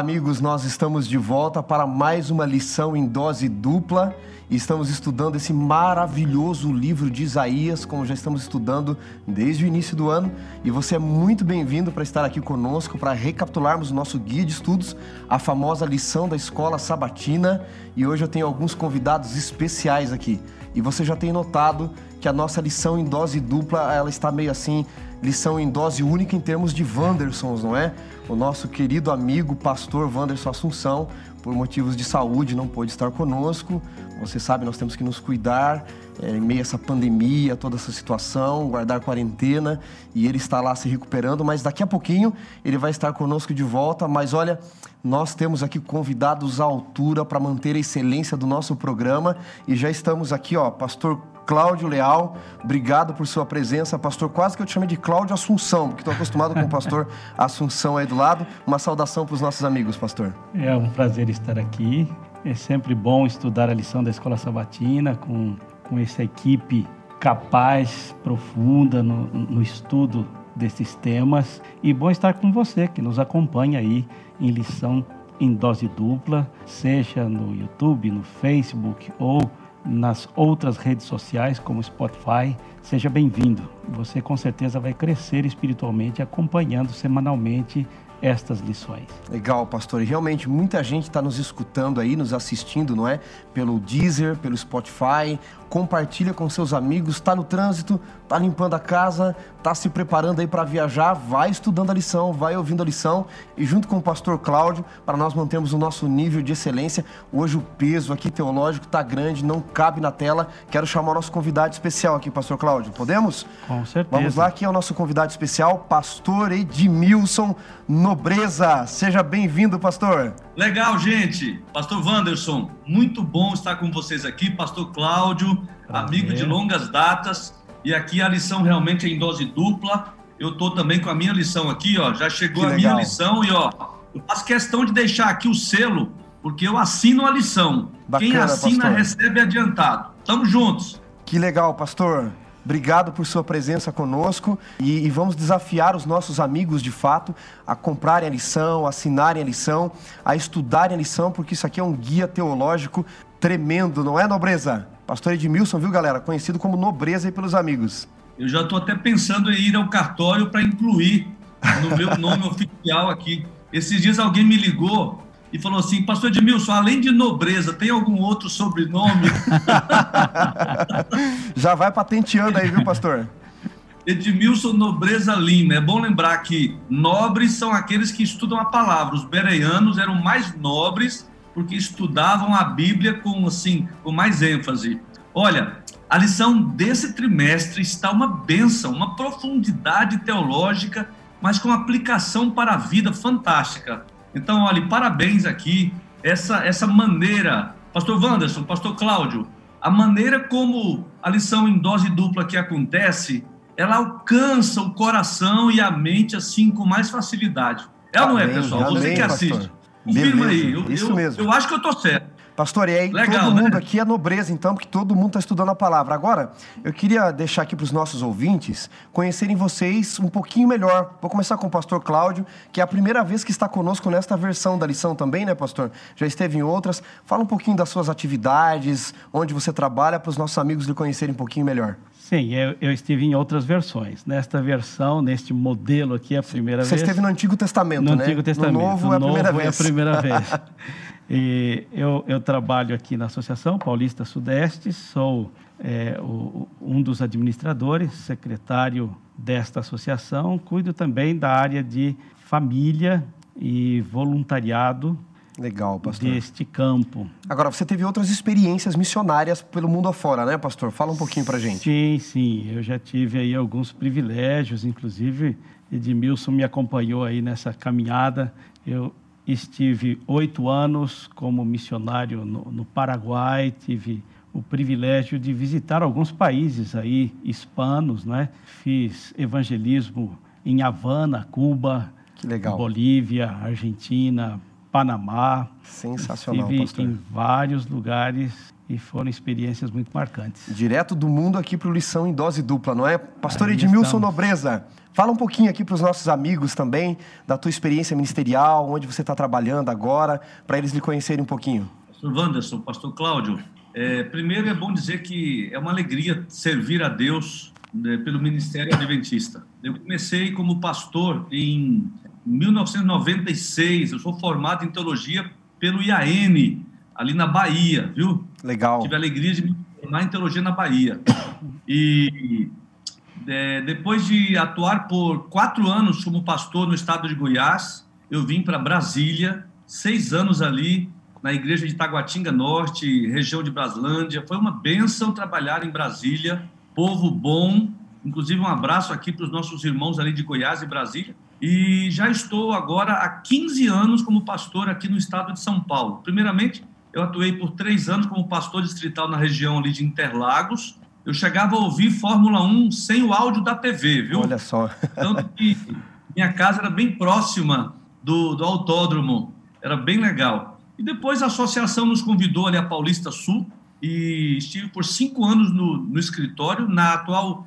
amigos, nós estamos de volta para mais uma lição em dose dupla. Estamos estudando esse maravilhoso livro de Isaías, como já estamos estudando desde o início do ano. E você é muito bem-vindo para estar aqui conosco para recapitularmos o nosso guia de estudos, a famosa lição da escola sabatina. E hoje eu tenho alguns convidados especiais aqui. E você já tem notado que a nossa lição em dose dupla, ela está meio assim, lição em dose única em termos de Wandersons, não é? O nosso querido amigo pastor Wanderson Assunção, por motivos de saúde, não pôde estar conosco. Você sabe, nós temos que nos cuidar é, em meio a essa pandemia, toda essa situação, guardar quarentena, e ele está lá se recuperando, mas daqui a pouquinho ele vai estar conosco de volta. Mas olha, nós temos aqui convidados à altura para manter a excelência do nosso programa, e já estamos aqui, ó, pastor Cláudio Leal, obrigado por sua presença, pastor. Quase que eu te chamei de Cláudio Assunção, porque estou acostumado com o pastor Assunção aí do lado. Uma saudação para os nossos amigos, pastor. É um prazer estar aqui. É sempre bom estudar a lição da Escola Sabatina com, com essa equipe capaz, profunda no, no estudo desses temas. E bom estar com você que nos acompanha aí em lição em dose dupla, seja no YouTube, no Facebook ou nas outras redes sociais, como Spotify, seja bem-vindo. Você com certeza vai crescer espiritualmente acompanhando semanalmente estas lições. Legal, pastor. E realmente muita gente está nos escutando aí, nos assistindo, não é? Pelo Deezer, pelo Spotify. Compartilha com seus amigos. Está no trânsito, está limpando a casa, está se preparando aí para viajar. Vai estudando a lição, vai ouvindo a lição. E junto com o pastor Cláudio, para nós mantermos o nosso nível de excelência. Hoje o peso aqui teológico está grande, não cabe na tela. Quero chamar o nosso convidado especial aqui, pastor Cláudio. Podemos? Com certeza. Vamos lá, aqui é o nosso convidado especial, pastor Edmilson Nobreza. Seja bem-vindo, pastor. Legal, gente. Pastor Wanderson, muito bom estar com vocês aqui. Pastor Cláudio. Amigo de longas datas. E aqui a lição realmente é em dose dupla. Eu estou também com a minha lição aqui, ó. Já chegou que a legal. minha lição e, ó, eu faço questão de deixar aqui o selo, porque eu assino a lição. Bacana, Quem assina pastor. recebe adiantado. Tamo juntos. Que legal, pastor. Obrigado por sua presença conosco e, e, vamos desafiar os nossos amigos de fato a comprarem a lição, a assinarem a lição, a estudarem a lição, porque isso aqui é um guia teológico tremendo, não é, Nobreza? Pastor Edmilson, viu, galera? Conhecido como Nobreza aí pelos amigos. Eu já estou até pensando em ir ao cartório para incluir no meu nome oficial aqui. Esses dias alguém me ligou e falou assim: Pastor Edmilson, além de nobreza, tem algum outro sobrenome? Já vai patenteando aí, viu, pastor? Edmilson Nobreza Lima. É bom lembrar que nobres são aqueles que estudam a palavra. Os bereanos eram mais nobres porque estudavam a Bíblia com assim, com mais ênfase. Olha, a lição desse trimestre está uma benção, uma profundidade teológica, mas com aplicação para a vida fantástica. Então, olha, parabéns aqui, essa, essa maneira, Pastor Wanderson, Pastor Cláudio, a maneira como a lição em dose dupla que acontece, ela alcança o coração e a mente assim com mais facilidade. É ou não é, pessoal? Amém, Você que assiste. Confirma aí. Eu, Isso eu, mesmo. Eu acho que eu tô certo. Pastor, e aí Legal, todo mundo né? aqui é nobreza, então, porque todo mundo está estudando a palavra. Agora, eu queria deixar aqui para os nossos ouvintes conhecerem vocês um pouquinho melhor. Vou começar com o pastor Cláudio, que é a primeira vez que está conosco nesta versão da lição também, né, pastor? Já esteve em outras. Fala um pouquinho das suas atividades, onde você trabalha, para os nossos amigos lhe conhecerem um pouquinho melhor. Sim, eu, eu, estive em outras versões. Nesta versão, neste modelo aqui, é a primeira Você vez. Você esteve no Antigo Testamento, no né? Antigo Testamento. No Novo, no é, a primeira novo vez. é a primeira vez. E eu, eu, trabalho aqui na Associação Paulista Sudeste, sou é, o, um dos administradores, secretário desta associação, cuido também da área de família e voluntariado Legal, pastor. deste campo. Agora, você teve outras experiências missionárias pelo mundo afora, né, pastor? Fala um pouquinho pra gente. Sim, sim. Eu já tive aí alguns privilégios, inclusive Edmilson me acompanhou aí nessa caminhada. Eu estive oito anos como missionário no, no Paraguai, tive o privilégio de visitar alguns países aí hispanos, né? Fiz evangelismo em Havana, Cuba, Bolívia, Argentina, Panamá. Sensacional, Estive pastor. em vários lugares e foram experiências muito marcantes. Direto do mundo aqui para o Lição em Dose Dupla, não é? Pastor Aí Edmilson estamos. Nobreza, fala um pouquinho aqui para os nossos amigos também da tua experiência ministerial, onde você está trabalhando agora, para eles lhe conhecerem um pouquinho. Pastor Wanderson, Pastor Cláudio, é, primeiro é bom dizer que é uma alegria servir a Deus né, pelo Ministério Adventista. Eu comecei como pastor em 1996, eu sou formado em teologia pelo IAN, ali na Bahia, viu? Legal. Tive a alegria de me formar em teologia na Bahia. E é, depois de atuar por quatro anos como pastor no estado de Goiás, eu vim para Brasília, seis anos ali na igreja de Taguatinga Norte, região de Braslândia. Foi uma bênção trabalhar em Brasília, povo bom. Inclusive, um abraço aqui para os nossos irmãos ali de Goiás e Brasília. E já estou agora há 15 anos como pastor aqui no estado de São Paulo. Primeiramente, eu atuei por três anos como pastor distrital na região ali de Interlagos. Eu chegava a ouvir Fórmula 1 sem o áudio da TV, viu? Olha só. Tanto que minha casa era bem próxima do, do autódromo, era bem legal. E depois a associação nos convidou ali a Paulista Sul e estive por cinco anos no, no escritório, na atual,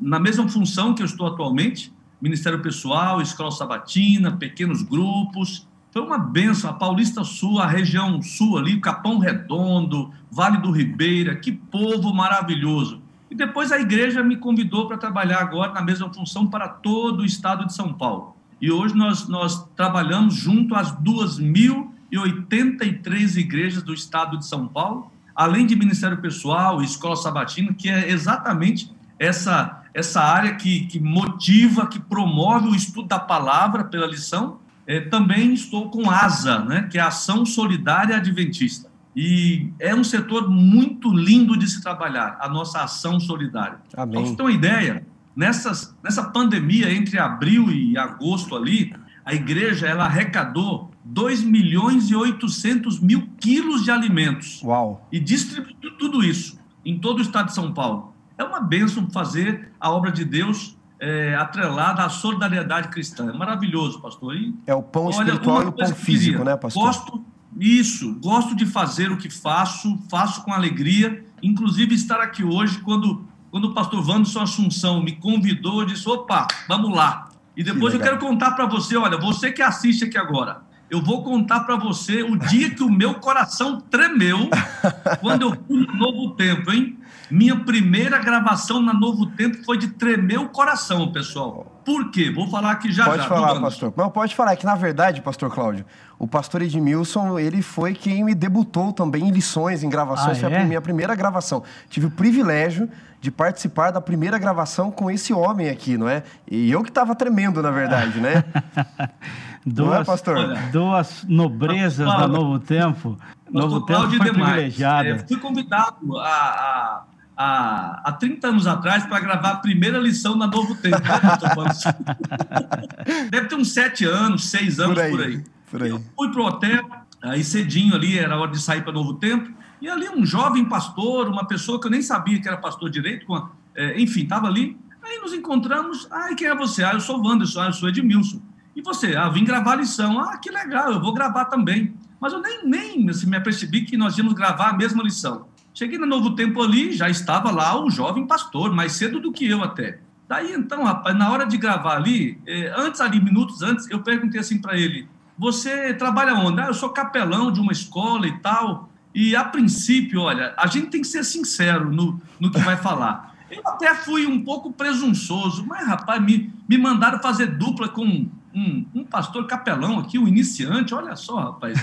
na mesma função que eu estou atualmente, Ministério Pessoal, Escola Sabatina, pequenos grupos. Foi uma benção, a Paulista Sul, a região sul ali, Capão Redondo, Vale do Ribeira, que povo maravilhoso. E depois a igreja me convidou para trabalhar agora na mesma função para todo o estado de São Paulo. E hoje nós, nós trabalhamos junto às 2.083 igrejas do estado de São Paulo, além de Ministério Pessoal Escola Sabatina, que é exatamente essa, essa área que, que motiva, que promove o estudo da palavra pela lição. É, também estou com ASA, né, que é a Ação Solidária Adventista. E é um setor muito lindo de se trabalhar, a nossa ação solidária. Amém. Para você ter uma ideia, nessas, nessa pandemia, entre abril e agosto ali, a igreja ela arrecadou 2 milhões e 800 mil quilos de alimentos Uau. e distribuiu tudo isso em todo o estado de São Paulo. É uma bênção fazer a obra de Deus é, atrelada à solidariedade cristã. É maravilhoso, pastor. E, É o pão olha, espiritual uma e o pão físico, queria, né, pastor? Gosto, isso, gosto de fazer o que faço, faço com alegria, inclusive estar aqui hoje, quando, quando o pastor Wanderson Assunção me convidou, eu disse, opa, vamos lá. E depois Que eu legal. quero contar para você, olha, você que assiste aqui agora, eu vou contar para você o dia que o meu coração tremeu quando eu fui no Novo Tempo, hein? Minha primeira gravação na Novo Tempo foi de tremer o coração, pessoal. Por quê? Vou falar aqui já Pode já. falar, do Wanderson. pastor. Não, pode falar. É que, na verdade, pastor Cláudio, o pastor Edmilson, ele foi quem me debutou também em lições, em gravações. Ah, Foi a é? minha primeira gravação. Tive o privilégio de participar da primeira gravação com esse homem aqui, não é? E eu que estava tremendo, na verdade, né? Não é, pastor? Duas nobrezas da Novo Tempo. Novo Tempo foi Demais. privilegiada. É, fui convidado há, há, há, há 30 anos atrás para gravar a primeira lição na Novo Tempo. né? Deve ter uns sete anos, seis anos Por aí, por aí. por aí. Eu fui pro hotel, aí cedinho ali, era hora de sair para Novo Tempo, e ali um jovem pastor, uma pessoa que eu nem sabia que era pastor direito, com a- é, enfim, estava ali. Aí nos encontramos, ah, quem é você? Ah, eu sou o Wanderson, ah, eu sou Edmilson. E você? Ah, vim gravar a lição. Ah, que legal, eu vou gravar também. Mas eu nem, nem assim, me apercebi que nós íamos gravar a mesma lição. Cheguei no Novo Tempo ali, já estava lá o jovem pastor, mais cedo do que eu até. Daí então, rapaz, na hora de gravar ali, eh, antes ali, minutos antes, eu perguntei assim para ele: Você trabalha onde? Ah, eu sou capelão de uma escola e tal. E a princípio, olha, a gente tem que ser sincero no, no que vai falar. Eu até fui um pouco presunçoso, mas, rapaz, me, me mandaram fazer dupla com um, um pastor capelão aqui, um iniciante, olha só, rapaz.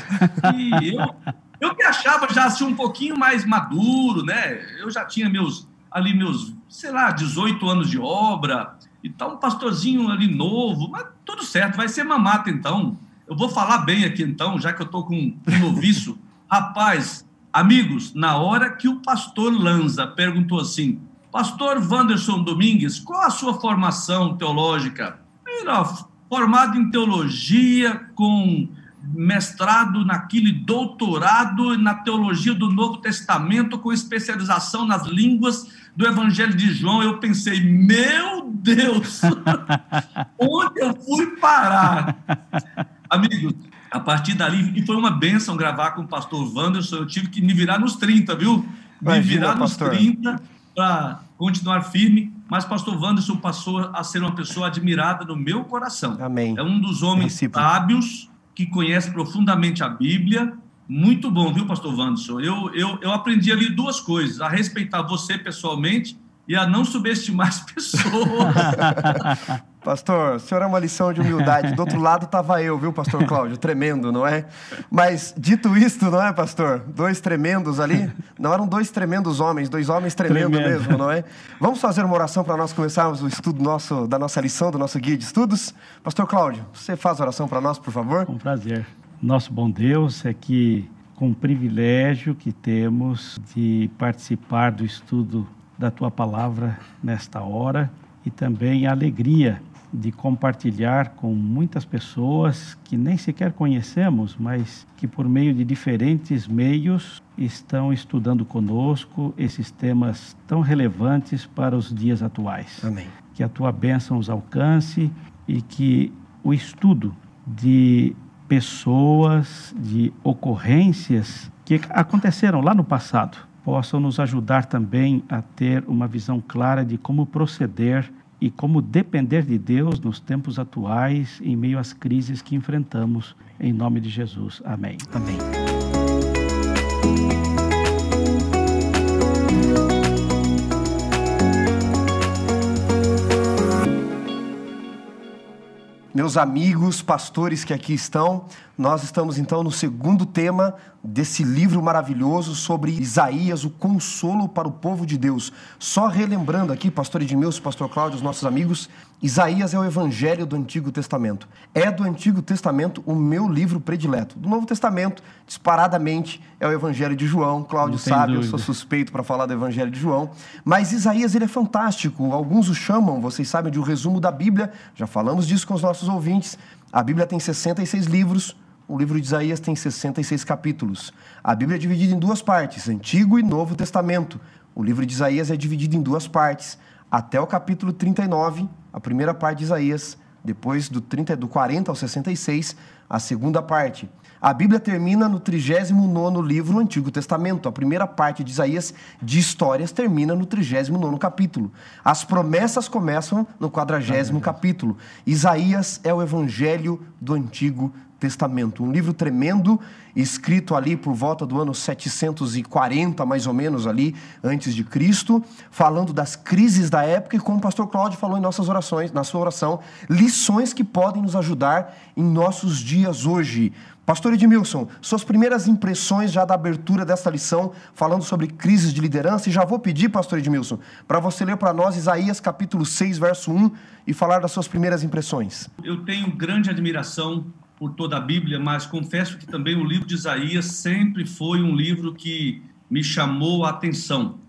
E eu, eu me achava já assim um pouquinho mais maduro, né? Eu já tinha meus ali meus, sei lá, 18 anos de obra e tal, um pastorzinho ali novo, mas tudo certo, vai ser mamata então. Eu vou falar bem aqui então, já que eu tô com um noviço. Rapaz, amigos, na hora que o pastor Lanza perguntou assim: Pastor Wanderson Domingues, qual a sua formação teológica? Ele, ó, formado em teologia, com mestrado naquilo e doutorado na teologia do Novo Testamento, com especialização nas línguas do Evangelho de João. Eu pensei, meu Deus, onde eu fui parar? Amigos, a partir dali, e foi uma benção gravar com o pastor Wanderson, eu tive que me virar nos 30, viu? Me Imagina, virar nos pastor. 30 para continuar firme, mas pastor Wanderson passou a ser uma pessoa admirada no meu coração. Amém. É um dos homens sábios que conhece profundamente a Bíblia. Muito bom, viu, pastor Wanderson? Eu, eu, eu aprendi ali duas coisas: a respeitar você pessoalmente e a não subestimar as pessoas. Pastor, o senhor é uma lição de humildade. Do outro lado estava eu, viu, pastor Cláudio? Tremendo, não é? Mas, dito isto, não é, pastor? Dois tremendos ali. Não eram dois tremendos homens, dois homens tremendos Tremendo. mesmo, não é? Vamos fazer uma oração para nós começarmos o estudo nosso, da nossa lição, do nosso guia de estudos? Pastor Cláudio, você faz a oração para nós, por favor? Com prazer. Nosso bom Deus, é que com o privilégio que temos de participar do estudo da tua palavra nesta hora e também a alegria de compartilhar com muitas pessoas que nem sequer conhecemos, mas que por meio de diferentes meios estão estudando conosco esses temas tão relevantes para os dias atuais. Amém. Que a tua bênção os alcance e que o estudo de pessoas, de ocorrências que aconteceram lá no passado, possam nos ajudar também a ter uma visão clara de como proceder e como depender de Deus nos tempos atuais, em meio às crises que enfrentamos. Em nome de Jesus. Amém. Amém. Meus amigos, pastores que aqui estão, nós estamos então no segundo tema desse livro maravilhoso sobre Isaías, o consolo para o povo de Deus. Só relembrando aqui, pastor Edmilson, pastor Cláudio, os nossos amigos, Isaías é o evangelho do Antigo Testamento. É do Antigo Testamento o meu livro predileto. Do Novo Testamento, disparadamente, é o evangelho de João. Cláudio sabe, dúvida. eu sou suspeito para falar do evangelho de João. Mas Isaías, ele é fantástico. Alguns o chamam, vocês sabem, de um resumo da Bíblia. Já falamos disso com os nossos ouvintes. A Bíblia tem 66 livros, o livro de Isaías tem 66 capítulos. A Bíblia é dividida em duas partes, Antigo e Novo Testamento. O livro de Isaías é dividido em duas partes, até o capítulo 39, a primeira parte de Isaías, depois do, 30, do 40 ao 66, a segunda parte. A Bíblia termina no 39 livro do Antigo Testamento. A primeira parte de Isaías de histórias termina no 39 capítulo. As promessas começam no 40 capítulo. Isaías é o evangelho do Antigo Testamento. Um livro tremendo, escrito ali por volta do ano 740, mais ou menos ali, antes de Cristo, falando das crises da época e como o pastor Cláudio falou em nossas orações, na sua oração, lições que podem nos ajudar em nossos dias hoje. Pastor Edmilson, suas primeiras impressões já da abertura dessa lição, falando sobre crises de liderança, e já vou pedir, pastor Edmilson, para você ler para nós Isaías capítulo 6, verso 1, e falar das suas primeiras impressões. Eu tenho grande admiração por toda a Bíblia, mas confesso que também o livro de Isaías sempre foi um livro que me chamou a atenção.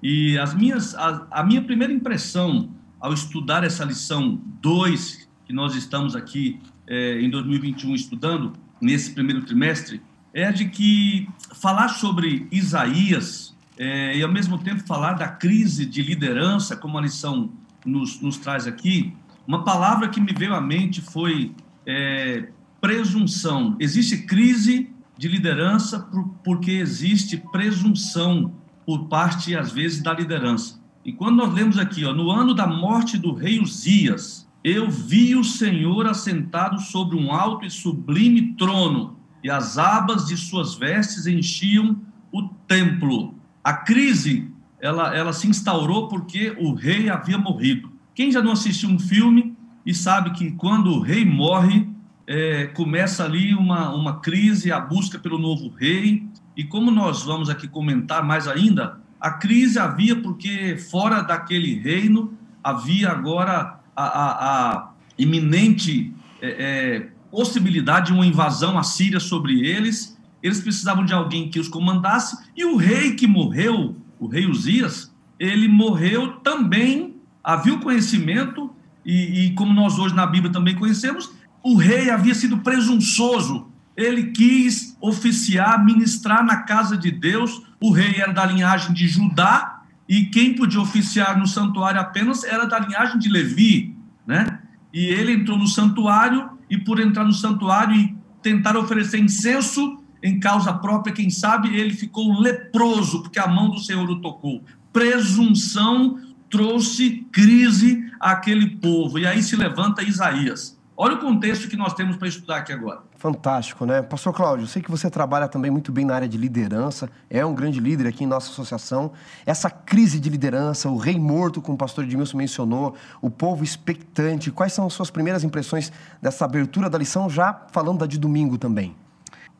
E as minhas, a, a minha primeira impressão ao estudar essa lição 2, que nós estamos aqui é, em 2021 estudando, nesse primeiro trimestre, é de que falar sobre Isaías é, e, ao mesmo tempo, falar da crise de liderança, como a lição nos, nos traz aqui, uma palavra que me veio à mente foi é, presunção. Existe crise de liderança porque existe presunção por parte, às vezes, da liderança. E quando nós lemos aqui, ó, no ano da morte do rei Uzias, eu vi o Senhor assentado sobre um alto e sublime trono, e as abas de suas vestes enchiam o templo. A crise, ela, ela se instaurou porque o rei havia morrido. Quem já não assistiu um filme e sabe que quando o rei morre, é, começa ali uma, uma crise, a busca pelo novo rei. E como nós vamos aqui comentar mais ainda, a crise havia porque fora daquele reino havia agora a, a, a iminente é, é, possibilidade de uma invasão assíria sobre eles. Eles precisavam de alguém que os comandasse. E o rei que morreu, o rei Uzias, ele morreu também, havia o conhecimento, e, e como nós hoje na Bíblia também conhecemos, o rei havia sido presunçoso. Ele quis oficiar, ministrar na casa de Deus. O rei era da linhagem de Judá e quem podia oficiar no santuário apenas era da linhagem de Levi, né? E ele entrou no santuário e por entrar no santuário e tentar oferecer incenso em causa própria, quem sabe ele ficou leproso, porque a mão do Senhor o tocou. Presunção trouxe crise àquele povo. E aí se levanta Isaías. Olha o contexto que nós temos para estudar aqui agora. Fantástico, né? Pastor Cláudio, eu sei que você trabalha também muito bem na área de liderança, é um grande líder aqui em nossa associação. Essa crise de liderança, o rei morto, como o pastor Edmilson mencionou, o povo expectante, quais são as suas primeiras impressões dessa abertura da lição, já falando da de domingo também?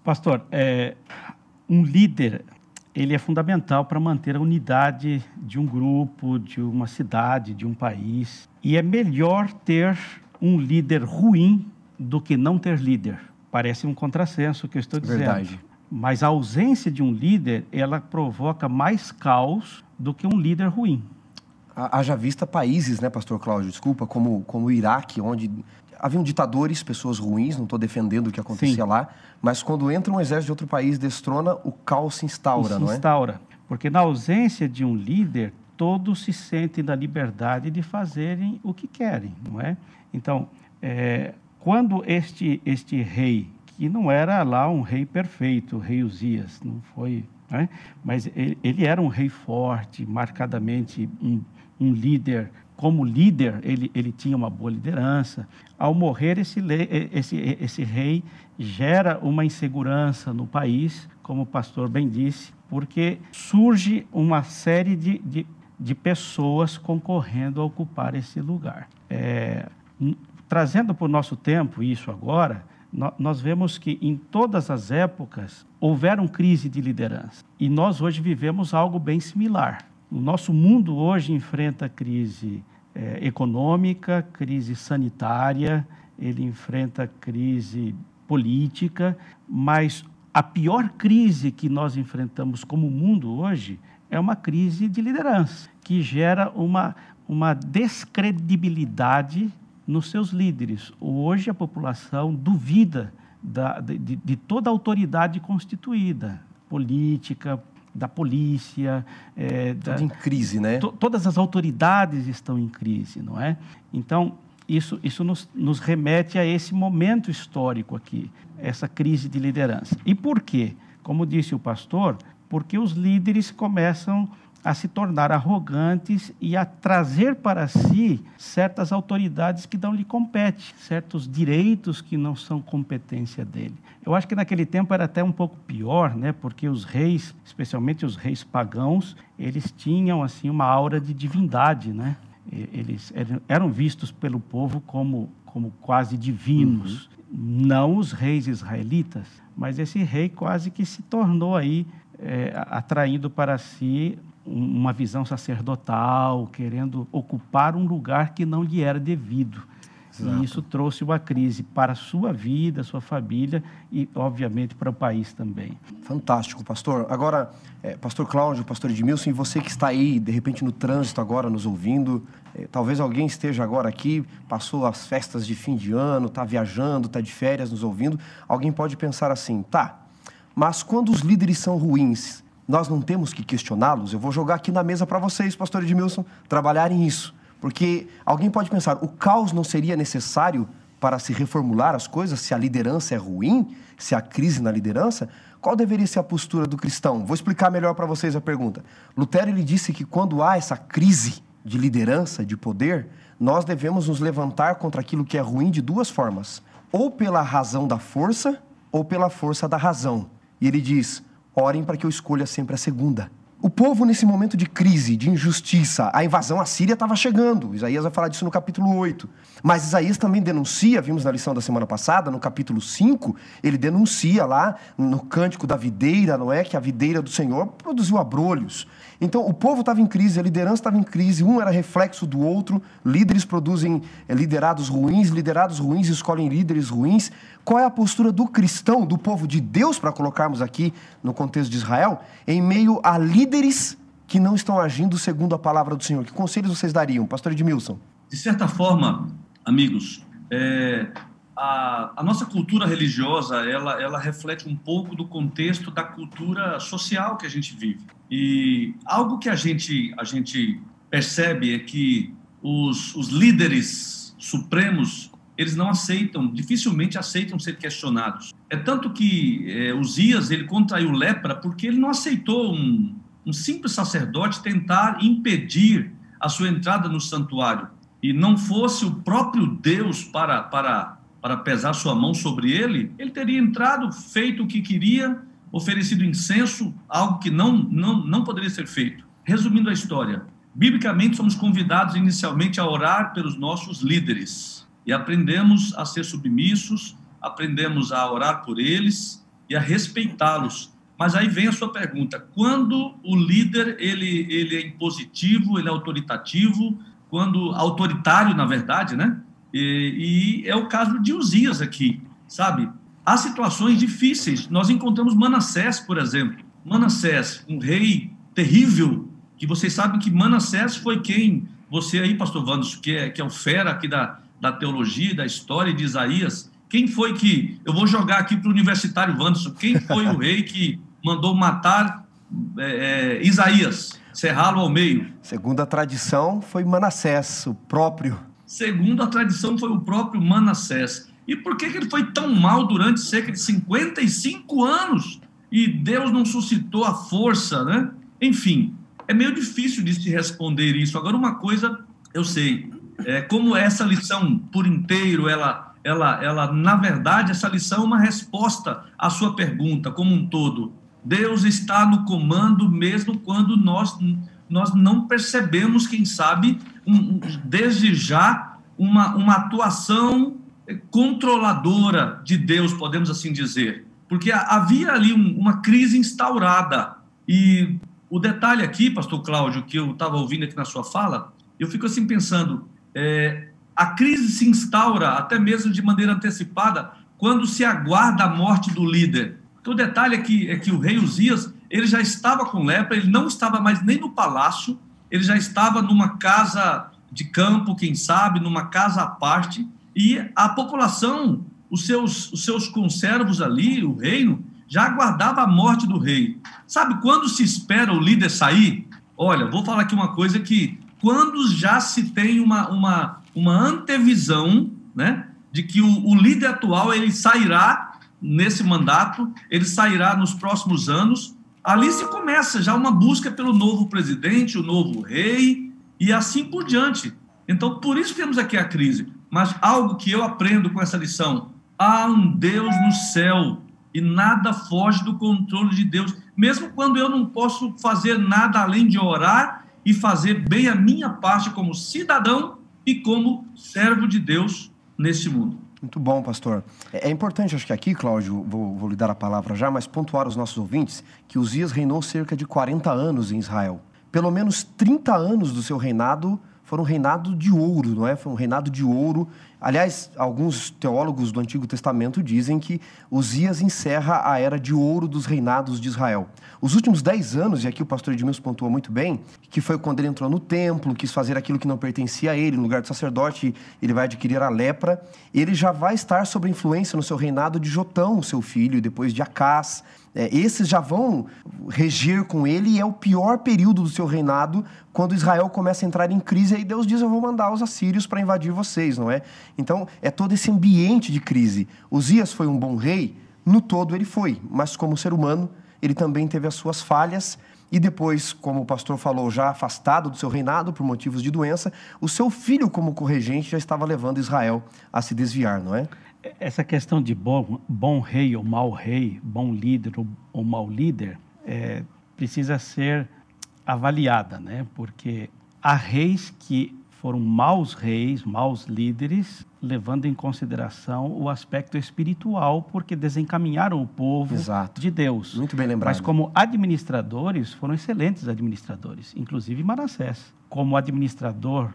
Pastor, é, um líder, ele é fundamental para manter a unidade de um grupo, de uma cidade, de um país. E é melhor ter um líder ruim do que não ter líder. Parece um contrassenso que eu estou dizendo. Verdade. Mas a ausência de um líder, ela provoca mais caos do que um líder ruim. Haja vista países, né, pastor Cláudio, desculpa, como, como o Iraque, onde haviam ditadores, pessoas ruins, não estou defendendo o que acontecia Sim. lá, mas quando entra um exército de outro país, destrona, o caos se instaura, se não é? Se instaura, porque na ausência de um líder, todos se sentem na liberdade de fazerem o que querem, não é? Então, é, quando este, este rei, que não era lá um rei perfeito, o rei Uzias, não foi, né? mas ele, ele, era um rei forte, marcadamente um, um líder. Como líder, ele, ele tinha uma boa liderança. Ao morrer, esse, esse, esse rei gera uma insegurança no país, como o pastor bem disse, porque surge uma série de, de, de pessoas concorrendo a ocupar esse lugar. É, trazendo para o nosso tempo isso agora, nós vemos que em todas as épocas houveram crise de liderança. E nós hoje vivemos algo bem similar. O nosso mundo hoje enfrenta crise é, econômica, crise sanitária, ele enfrenta crise política, mas a pior crise que nós enfrentamos como mundo hoje é uma crise de liderança, que gera uma, uma descredibilidade nos seus líderes. Hoje a população duvida da, de, de, toda a autoridade constituída, política, da polícia. É, da, em crise, né? To, todas as autoridades estão em crise, não é? Então, isso, isso nos, nos remete a esse momento histórico aqui, essa crise de liderança. E por quê? Como disse o pastor, porque os líderes começam a se tornar arrogantes e a trazer para si certas autoridades que não lhe competem, certos direitos que não são competência dele. Eu acho que naquele tempo era até um pouco pior, né? Porque os reis, especialmente os reis pagãos, eles tinham assim uma aura de divindade, né? Eles eram vistos pelo povo como como quase divinos, uhum. não os reis israelitas, mas esse rei quase que se tornou aí é, atraindo para si uma visão sacerdotal, querendo ocupar um lugar que não lhe era devido. Exato. E isso trouxe uma crise para a sua vida, sua família e, obviamente, para o país também. Fantástico, pastor. Agora, é, pastor Cláudio, pastor Edmilson, e você que está aí, de repente, no trânsito agora, nos ouvindo, é, talvez alguém esteja agora aqui, passou as festas de fim de ano, está viajando, está de férias, nos ouvindo. Alguém pode pensar assim, tá, mas quando os líderes são ruins, nós não temos que questioná-los. Eu vou jogar aqui na mesa para vocês, pastor Edmilson, trabalharem isso. Porque alguém pode pensar, o caos não seria necessário para se reformular as coisas se a liderança é ruim, se há crise na liderança? Qual deveria ser a postura do cristão? Vou explicar melhor para vocês a pergunta. Lutero ele disse que quando há essa crise de liderança, de poder, nós devemos nos levantar contra aquilo que é ruim de duas formas: ou pela razão da força, ou pela força da razão. E ele diz: orem para que eu escolha sempre a segunda. O povo, nesse momento de crise, de injustiça, a invasão assíria estava chegando. Isaías vai falar disso no capítulo 8. Mas Isaías também denuncia, vimos na lição da semana passada, no capítulo 5, ele denuncia lá no cântico da videira, não é? Que a videira do Senhor produziu abrolhos. Então, o povo estava em crise, a liderança estava em crise, um era reflexo do outro, líderes produzem é, liderados ruins, liderados ruins escolhem líderes ruins. Qual é a postura do cristão, do povo de Deus, para colocarmos aqui no contexto de Israel, em meio a líderes que não estão agindo segundo a palavra do Senhor? Que conselhos vocês dariam, pastor Edmilson? De certa forma, amigos, é, a, a, nossa cultura religiosa ela, ela reflete um pouco do contexto da cultura social que a gente vive. E algo que a gente, a gente percebe é que os, os líderes supremos eles não aceitam, dificilmente aceitam ser questionados. É tanto que é, Uzias ele contraiu lepra porque ele não aceitou um, um simples sacerdote tentar impedir a sua entrada no santuário e não fosse o próprio Deus para para para pesar sua mão sobre ele, ele teria entrado, feito o que queria, oferecido incenso, algo que não não não poderia ser feito. Resumindo a história, biblicamente somos convidados inicialmente a orar pelos nossos líderes e aprendemos a ser submissos, aprendemos a orar por eles e a respeitá-los. Mas aí vem a sua pergunta: quando o líder ele ele é impositivo, ele é autoritativo, quando autoritário na verdade, né? E, e é o caso de Uzias aqui, sabe? Há situações difíceis. Nós encontramos Manassés, por exemplo. Manassés, um rei terrível, que vocês sabem que Manassés foi quem, você aí, pastor Vandos, que é, que é o fera aqui da, da teologia, da história de Isaías, quem foi que, eu vou jogar aqui para o universitário Vandos, quem foi o rei que mandou matar é, é, Isaías, serrá-lo ao meio? Segundo a tradição, foi Manassés, o próprio. Segundo a tradição, foi o próprio Manassés. E por que, que ele foi tão mal durante cerca de 55 anos? E Deus não suscitou a força, né? Enfim, é meio difícil de se responder isso. Agora, uma coisa eu sei, é, como essa lição por inteiro, ela, ela, ela, na verdade, essa lição é uma resposta à sua pergunta como um todo. Deus está no comando mesmo quando nós, nós não percebemos, quem sabe, um, desde já, uma, uma atuação controladora de Deus, podemos assim dizer. Porque havia ali um, uma crise instaurada. E o detalhe aqui, pastor Cláudio, que eu estava ouvindo aqui na sua fala, eu fico assim pensando, é, a crise se instaura até mesmo de maneira antecipada quando se aguarda a morte do líder. Então, o detalhe é que, é que o rei Uzias, ele já estava com lepra, ele não estava mais nem no palácio, ele já estava numa casa de campo, quem sabe, numa casa à parte, e a população, os seus, os seus conservos ali, o reino, já aguardava a morte do rei. Sabe quando se espera o líder sair? Olha, vou falar aqui uma coisa que quando já se tem uma, uma, uma antevisão, né, de que o, o líder atual ele sairá nesse mandato, ele sairá nos próximos anos, ali se começa já uma busca pelo novo presidente, o novo rei e assim por diante. Então, por isso temos aqui a crise. Mas algo que eu aprendo com essa lição: há um Deus no céu e nada foge do controle de Deus. Mesmo quando eu não posso fazer nada além de orar e fazer bem a minha parte como cidadão e como servo de Deus neste mundo. Muito bom, pastor. É, é importante, acho que aqui, Cláudio, vou, vou lhe dar a palavra já, mas pontuar os nossos ouvintes que Uzias reinou cerca de 40 anos em Israel. Pelo menos 30 anos do seu reinado foram reinado de ouro, não é? Foi um reinado de ouro. Aliás, alguns teólogos do Antigo Testamento dizem que Uzias encerra a era de ouro dos reinados de Israel. Os últimos dez anos, e aqui o pastor Edmilson pontuou muito bem, que foi quando ele entrou no templo, quis fazer aquilo que não pertencia a ele, no lugar de sacerdote, ele vai adquirir a lepra. Ele já vai estar sob influência no seu reinado de Jotão, seu filho, e depois de Acás. É, esses já vão reger com ele e é o pior período do seu reinado quando Israel começa a entrar em crise. Aí Deus diz: Eu vou mandar os assírios para invadir vocês, não é? Então é todo esse ambiente de crise. Uzias foi um bom rei, no todo ele foi, mas como ser humano, ele também teve as suas falhas. E depois, como o pastor falou, já afastado do seu reinado por motivos de doença, o seu filho, como corregente, já estava levando Israel a se desviar, não é? Essa questão de bom, bom rei ou mau rei, bom líder ou, ou mau líder, é, precisa ser avaliada, né? Porque há reis que foram maus reis, maus líderes, levando em consideração o aspecto espiritual, porque desencaminharam o povo Exato. de Deus. Muito bem lembrado. Mas como administradores, foram excelentes administradores, inclusive Manassés. Como administrador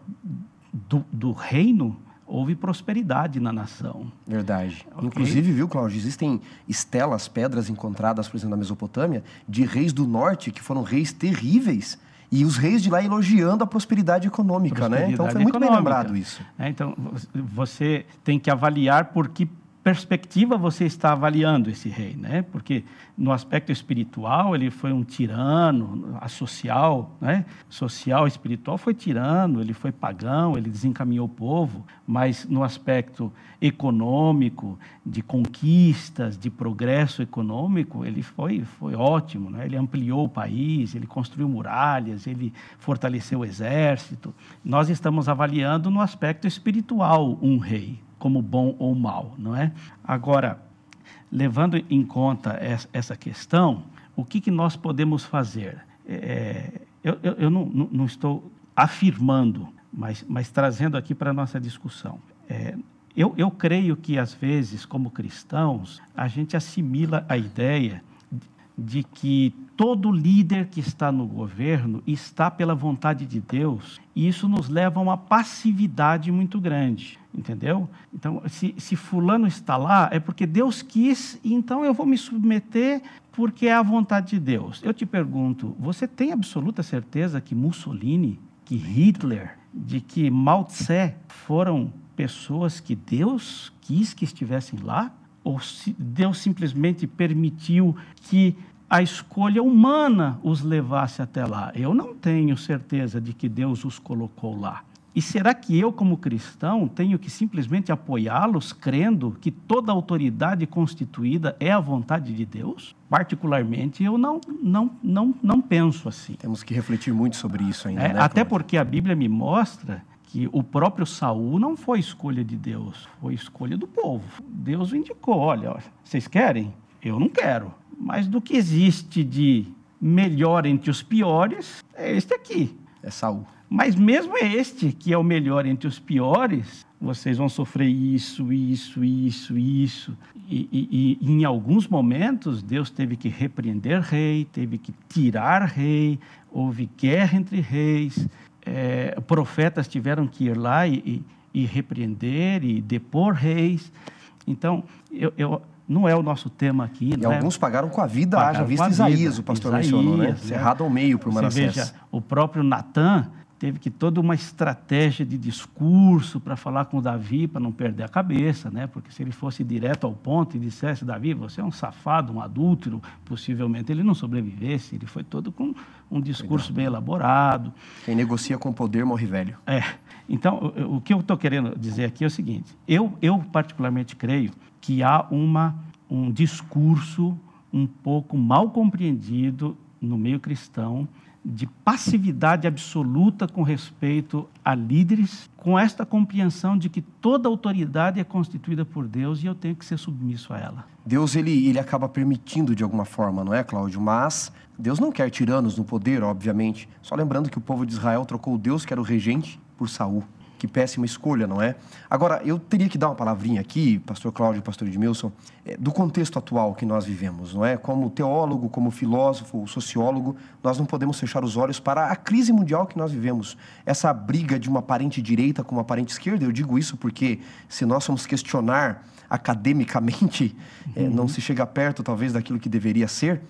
do, do reino, houve prosperidade na nação. Verdade. Okay? Inclusive, viu, Cláudio, existem estelas, pedras encontradas, por exemplo, na Mesopotâmia, de reis do norte que foram reis terríveis. E os reis de lá elogiando a prosperidade econômica, prosperidade né? Então foi muito econômica. bem lembrado isso. É, então você tem que avaliar por que perspectiva você está avaliando esse rei, né? Porque no aspecto espiritual ele foi um tirano, a social, né? Social espiritual foi tirano, ele foi pagão, ele desencaminhou o povo, mas no aspecto econômico, de conquistas, de progresso econômico, ele foi foi ótimo, né? Ele ampliou o país, ele construiu muralhas, ele fortaleceu o exército. Nós estamos avaliando no aspecto espiritual um rei, como bom ou mal, não é? Agora, levando em conta essa questão, o que, que nós podemos fazer? É, eu, eu, eu não, não, estou afirmando, mas, mas trazendo aqui para a nossa discussão. É, eu, eu creio que, às vezes, como cristãos, a gente assimila a ideia de que todo líder que está no governo está pela vontade de Deus, e isso nos leva a uma passividade muito grande, entendeu? Então, se, se Fulano está lá, é porque Deus quis, então eu vou me submeter porque é a vontade de Deus. Eu te pergunto, você tem absoluta certeza que Mussolini, que Hitler, de que Mao Tse foram pessoas que Deus quis que estivessem lá? Ou Deus simplesmente permitiu que a escolha humana os levasse até lá. Eu não tenho certeza de que Deus os colocou lá. E será que eu, como cristão, tenho que simplesmente apoiá-los, crendo que toda autoridade constituída é a vontade de Deus? Particularmente, eu não, não, não, não penso assim. Temos que refletir muito sobre isso ainda. É, né, até porque a Bíblia me mostra que o próprio Saul não foi escolha de Deus, foi escolha do povo. Deus o indicou: olha, vocês querem? Eu não quero. Mas do que existe de melhor entre os piores, é este aqui. É Saul. Mas mesmo este, que é o melhor entre os piores, vocês vão sofrer isso, isso, isso, isso. E, e, e, em alguns momentos, Deus teve que repreender rei, teve que tirar rei, houve guerra entre reis, é, profetas tiveram que ir lá e, e, repreender e depor reis. Então, eu, eu não é o nosso tema aqui. E alguns é... pagaram com a vida, pagaram haja vista Isaías, o pastor Isaías, mencionou, né? né? Cerrado ao meio para o Manassés. Veja, o próprio Natan teve que toda uma estratégia de discurso para falar com Davi, para não perder a cabeça, né? Porque se ele fosse direto ao ponto e dissesse, Davi, você é um safado, um adúltero, possivelmente ele não sobrevivesse. Ele foi todo com um discurso bem elaborado. Quem negocia com poder morre velho. É. Então, o, o que eu estou querendo dizer aqui é o seguinte: eu, eu particularmente creio que há uma, um discurso um pouco mal compreendido no meio cristão de passividade absoluta com respeito a líderes, com esta compreensão de que toda autoridade é constituída por Deus e eu tenho que ser submisso a ela. Deus ele, ele acaba permitindo de alguma forma, não é, Cláudio? Mas Deus não quer tiranos no poder, obviamente. Só lembrando que o povo de Israel trocou Deus, que era o regente, por Saul. Que péssima escolha, não é? Agora, eu teria que dar uma palavrinha aqui, pastor Cláudio pastor Edmilson, é, do contexto atual que nós vivemos, não é? Como teólogo, como filósofo, sociólogo, nós não podemos fechar os olhos para a crise mundial que nós vivemos. Essa briga de uma parente direita com uma parente esquerda, eu digo isso porque se nós formos questionar academicamente, uhum. é, não se chega perto, talvez, daquilo que deveria ser,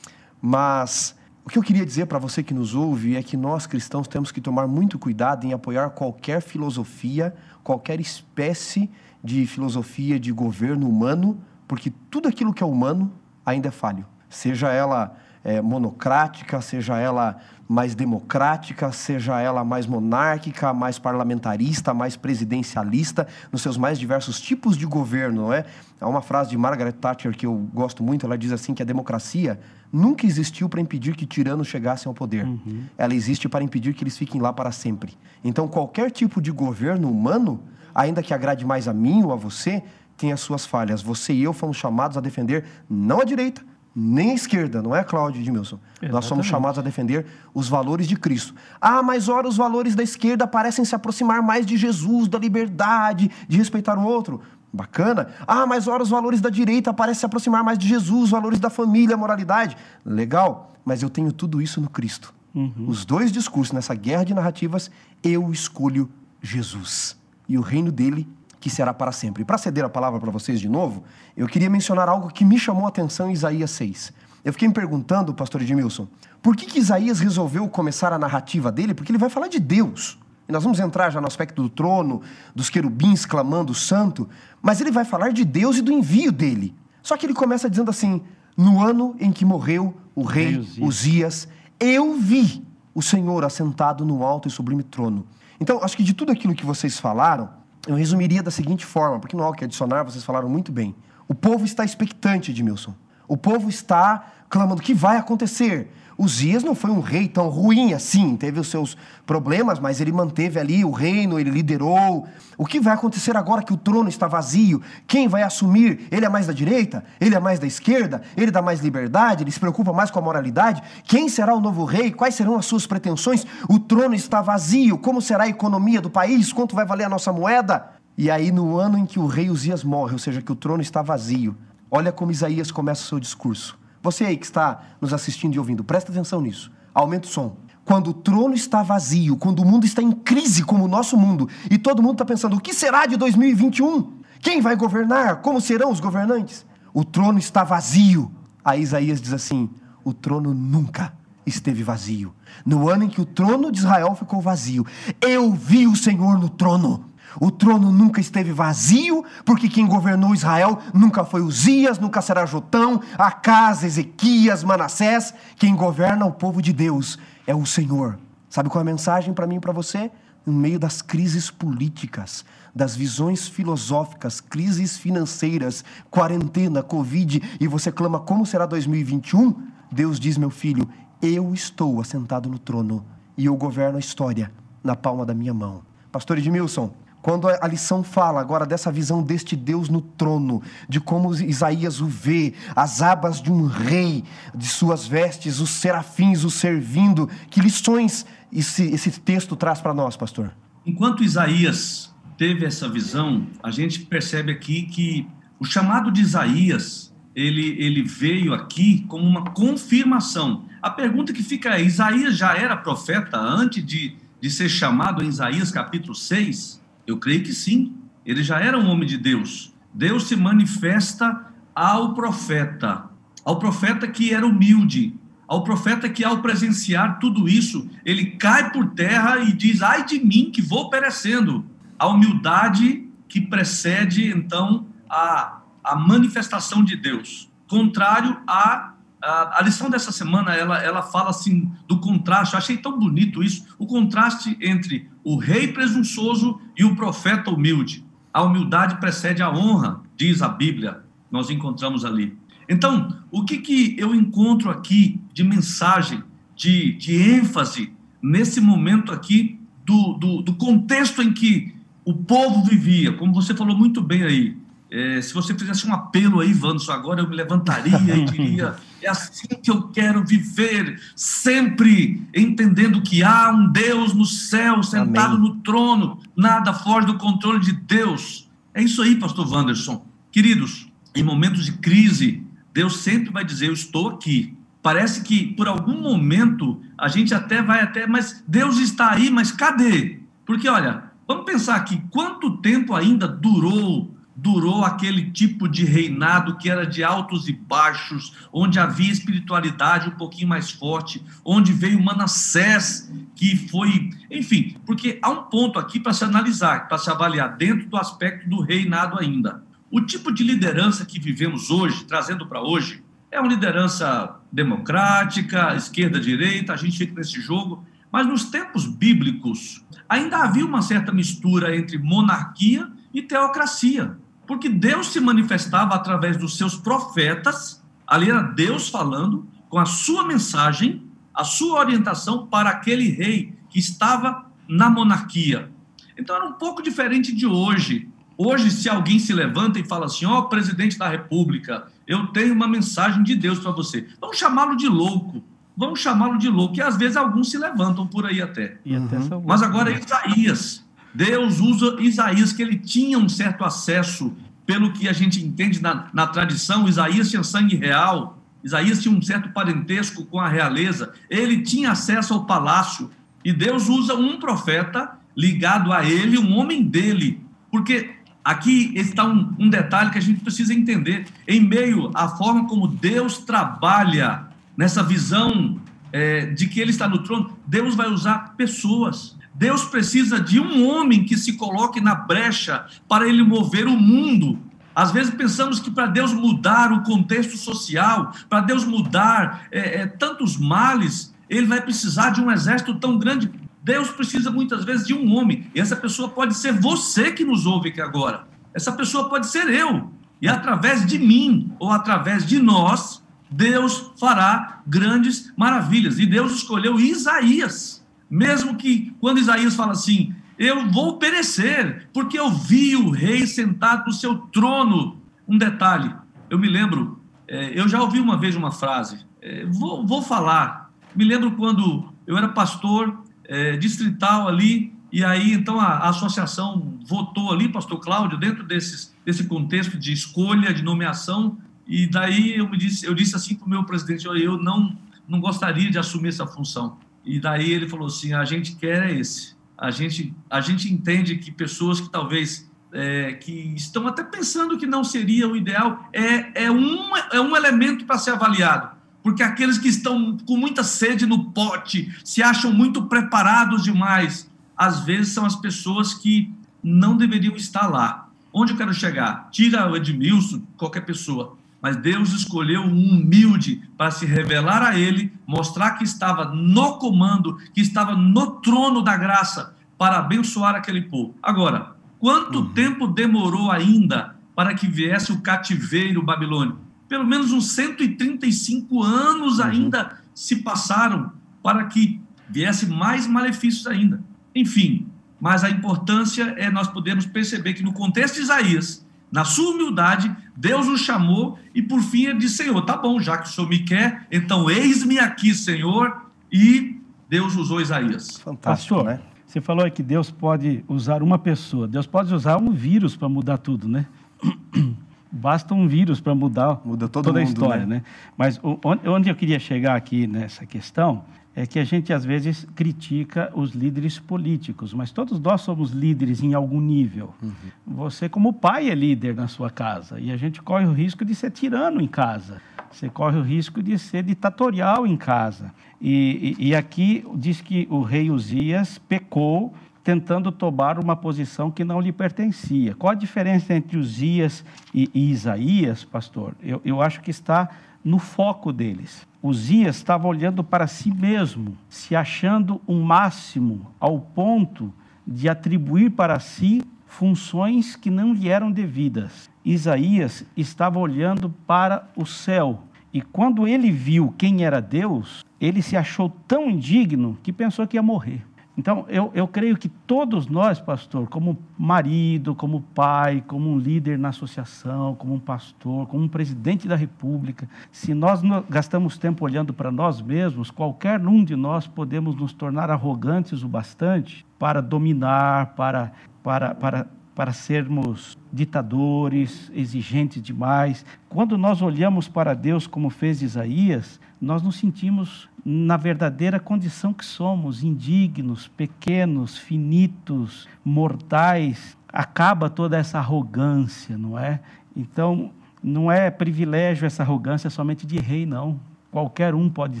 mas o que eu queria dizer para você que nos ouve é que nós cristãos temos que tomar muito cuidado em apoiar qualquer filosofia, qualquer espécie de filosofia de governo humano, porque tudo aquilo que é humano ainda é falho. Seja ela é, monocrática, seja ela mais democrática, seja ela mais monárquica, mais parlamentarista, mais presidencialista, nos seus mais diversos tipos de governo, não é? Há uma frase de Margaret Thatcher que eu gosto muito, ela diz assim que a democracia nunca existiu para impedir que tiranos chegassem ao poder. Uhum. Ela existe para impedir que eles fiquem lá para sempre. Então, qualquer tipo de governo humano, ainda que agrade mais a mim ou a você, tem as suas falhas. Você e eu fomos chamados a defender não a direita, nem a esquerda, não é, Cláudio Edmilson? Exatamente. Nós somos chamados a defender os valores de Cristo. Ah, mas ora, os valores da esquerda parecem se aproximar mais de Jesus, da liberdade, de respeitar o outro. Bacana. Ah, mas ora os valores da direita parecem se aproximar mais de Jesus, os valores da família, moralidade. Legal, mas eu tenho tudo isso no Cristo. Uhum. Os dois discursos nessa guerra de narrativas, eu escolho Jesus e o reino dele que será para sempre. E para ceder a palavra para vocês de novo, eu queria mencionar algo que me chamou a atenção em Isaías 6. Eu fiquei me perguntando, pastor Edmilson, por que, que Isaías resolveu começar a narrativa dele? Porque ele vai falar de Deus. e nós vamos entrar já no aspecto do trono, dos querubins clamando santo, mas ele vai falar de Deus e do envio dele. Só que ele começa dizendo assim: no ano em que morreu o rei Uzias. Uzias, eu vi o Senhor assentado no alto e sublime trono. Então, acho que de tudo aquilo que vocês falaram, eu resumiria da seguinte forma, porque não há o que adicionar, vocês falaram muito bem. O povo está expectante, Edmilson. O povo está clamando: o que vai acontecer? Uzias não foi um rei tão ruim assim, teve os seus problemas, mas ele manteve ali o reino, ele liderou. O que vai acontecer agora que o trono está vazio? Quem vai assumir? Ele é mais da direita? Ele é mais da esquerda? Ele dá mais liberdade? Ele se preocupa mais com a moralidade? Quem será o novo rei? Quais serão as suas pretensões? O trono está vazio. Como será a economia do país? Quanto vai valer a nossa moeda? E aí, no ano em que o rei Uzias morre, ou seja, que o trono está vazio, olha como Isaías começa o seu discurso. Você aí que está nos assistindo e ouvindo, presta atenção nisso. Aumenta o som. Quando o trono está vazio, quando o mundo está em crise como o nosso mundo, e todo mundo está pensando: o que será de 2021? Quem vai governar? Como serão os governantes? O trono está vazio. Aí Isaías diz assim: o trono nunca esteve vazio. No ano em que o trono de Israel ficou vazio, eu vi o Senhor no trono. O trono nunca esteve vazio, porque quem governou Israel nunca foi Uzias, nunca será Jotão, Acas, Ezequias, Manassés. Quem governa o povo de Deus é o Senhor. Sabe qual é a mensagem para mim e para você? No meio das crises políticas, das visões filosóficas, crises financeiras, quarentena, Covid, e você clama como será 2021? Deus diz, meu filho, eu estou assentado no trono e eu governo a história na palma da minha mão. Pastor Edmilson, quando a lição fala agora dessa visão deste Deus no trono, de como Isaías o vê, as abas de um rei, de suas vestes, os serafins o servindo, que lições esse, esse texto traz para nós, pastor? Enquanto Isaías teve essa visão, a gente percebe aqui que o chamado de Isaías, ele, ele veio aqui como uma confirmação. A pergunta que fica é: Isaías já era profeta antes de, de ser chamado em Isaías capítulo 6? Eu creio que sim. Ele já era um homem de Deus. Deus se manifesta ao profeta, ao profeta que era humilde, ao profeta que, ao presenciar tudo isso, ele cai por terra e diz: Ai de mim que vou perecendo. A humildade que precede, então, a, a manifestação de Deus. Contrário a a, a, lição dessa semana ela, ela fala assim do contraste. Eu achei tão bonito isso, o contraste entre o rei presunçoso e o profeta humilde. A humildade precede a honra, diz a Bíblia. Nós encontramos ali. Então, o que, que eu encontro aqui de mensagem, de, de ênfase nesse momento aqui do, do, do contexto em que o povo vivia, como você falou muito bem aí, é, se você fizesse um apelo aí, Vanderson, agora eu me levantaria e diria: é assim que eu quero viver, sempre entendendo que há um Deus no céu, sentado Amém. no trono, nada foge do controle de Deus. É isso aí, Pastor Wanderson. Queridos, em momentos de crise, Deus sempre vai dizer: Eu estou aqui. Parece que por algum momento a gente até vai até, mas Deus está aí, mas cadê? Porque olha, vamos pensar aqui: quanto tempo ainda durou durou aquele tipo de reinado que era de altos e baixos, onde havia espiritualidade um pouquinho mais forte, onde veio Manassés, que foi, enfim, porque há um ponto aqui para se analisar, para se avaliar dentro do aspecto do reinado ainda. O tipo de liderança que vivemos hoje, trazendo para hoje, é uma liderança democrática, esquerda-direita, a gente fica nesse jogo, mas nos tempos bíblicos ainda havia uma certa mistura entre monarquia e teocracia. Porque Deus se manifestava através dos seus profetas, ali era Deus falando, com a sua mensagem, a sua orientação para aquele rei que estava na monarquia. Então era um pouco diferente de hoje. Hoje, se alguém se levanta e fala assim: Ó, oh, presidente da República, eu tenho uma mensagem de Deus para você. Vamos chamá-lo de louco. Vamos chamá-lo de louco. E às vezes alguns se levantam por aí até. Uhum. Mas agora é Isaías. Deus usa Isaías, que ele tinha um certo acesso, pelo que a gente entende na, na tradição, Isaías tinha sangue real, Isaías tinha um certo parentesco com a realeza, ele tinha acesso ao palácio, e Deus usa um profeta ligado a ele, um homem dele, porque aqui está um, um detalhe que a gente precisa entender, em meio à forma como Deus trabalha nessa visão é, de que ele está no trono, Deus vai usar pessoas. Deus precisa de um homem que se coloque na brecha para ele mover o mundo. Às vezes pensamos que para Deus mudar o contexto social, para Deus mudar é, é, tantos males, ele vai precisar de um exército tão grande. Deus precisa muitas vezes de um homem. E essa pessoa pode ser você que nos ouve aqui agora. Essa pessoa pode ser eu. E através de mim ou através de nós, Deus fará grandes maravilhas. E Deus escolheu Isaías. Mesmo que quando Isaías fala assim, eu vou perecer, porque eu vi o rei sentado no seu trono. Um detalhe, eu me lembro, é, eu já ouvi uma vez uma frase, é, vou, vou falar. Me lembro quando eu era pastor é, distrital ali, e aí então a, a, associação votou ali, pastor Cláudio, dentro desses, desse contexto de escolha, de nomeação, e daí eu, me disse, eu disse assim para o meu presidente, eu não, não gostaria de assumir essa função. E daí ele falou assim, a gente quer é esse. A gente, a gente entende que pessoas que talvez é, que estão até pensando que não seria o ideal, é, é, um, é um elemento para ser avaliado. Porque aqueles que estão com muita sede no pote, se acham muito preparados demais, às vezes são as pessoas que não deveriam estar lá. Onde eu quero chegar? Tira o Edmilson, qualquer pessoa mas Deus escolheu um humilde para se revelar a ele, mostrar que estava no comando, que estava no trono da graça, para abençoar aquele povo. Agora, quanto uhum. tempo demorou ainda para que viesse o cativeiro babilônico? Pelo menos uns 135 anos uhum. ainda se passaram para que viesse mais malefícios ainda. Enfim, mas a importância é nós podermos perceber que no contexto de Isaías, na sua humildade, Deus o chamou e por fim ele disse: Senhor, tá bom, já que o Senhor me quer, então eis-me aqui, Senhor. E Deus usou Isaías. Fantástico, Pastor, né? Você falou que Deus pode usar uma pessoa, Deus pode usar um vírus para mudar tudo, né? Basta um vírus para mudar Muda toda mundo, a história, né? né? Mas onde eu queria chegar aqui nessa questão é que a gente às vezes critica os líderes políticos, mas todos nós somos líderes em algum nível. Uhum. Você, como pai, é líder na sua casa e a gente corre o risco de ser tirano em casa. Você corre o risco de ser ditatorial em casa. E, e, e aqui diz que o rei Uzias pecou tentando tomar uma posição que não lhe pertencia. Qual a diferença entre Uzias e, e Isaías, pastor? Eu, eu acho que está no foco deles. Uzias estava olhando para si mesmo, se achando um máximo, ao ponto de atribuir para si funções que não lhe eram devidas. Isaías estava olhando para o céu, e quando ele viu quem era Deus, ele se achou tão indigno que pensou que ia morrer. Então, eu, eu creio que todos nós, pastor, como marido, como pai, como um líder na associação, como um pastor, como um presidente da república, se nós gastamos tempo olhando para nós mesmos, qualquer um de nós podemos nos tornar arrogantes o bastante para dominar, para, para, para para sermos ditadores, exigentes demais. Quando nós olhamos para Deus como fez Isaías, nós nos sentimos na verdadeira condição que somos, indignos, pequenos, finitos, mortais. Acaba toda essa arrogância, não é? Então, não é privilégio essa arrogância somente de rei, não. Qualquer um pode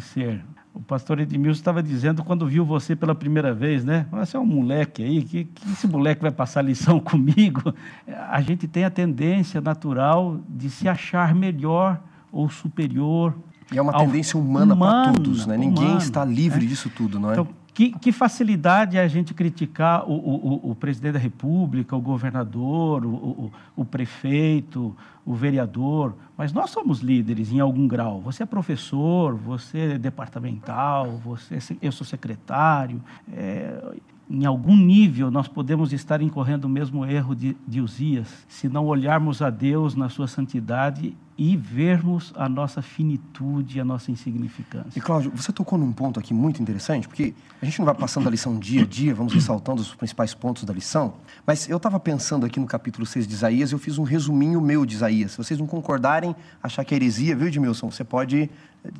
ser. O pastor Edmilson estava dizendo quando viu você pela primeira vez, né? Você é um moleque aí, que, que esse moleque vai passar lição comigo? A gente tem a tendência natural de se achar melhor ou superior. E é uma tendência humana, humana para todos, né? Humana, Ninguém está livre é. disso tudo, não é? Então, que, que, facilidade é a gente criticar o, o, o, presidente da República, o governador, o, o, prefeito, o vereador, mas nós somos líderes em algum grau. Você é professor, você é departamental, você é, eu sou secretário. É, em algum nível nós podemos estar incorrendo o mesmo erro de, de Uzias, se não olharmos a Deus na sua santidade e vermos a nossa finitude, a nossa insignificância. E Cláudio, você tocou num ponto aqui muito interessante, porque a gente não vai passando a lição dia a dia, vamos ressaltando os principais pontos da lição, mas eu estava pensando aqui no capítulo 6 de Isaías, eu fiz um resuminho meu de Isaías. Se vocês não concordarem, achar que é heresia, viu, Edmilson? Você pode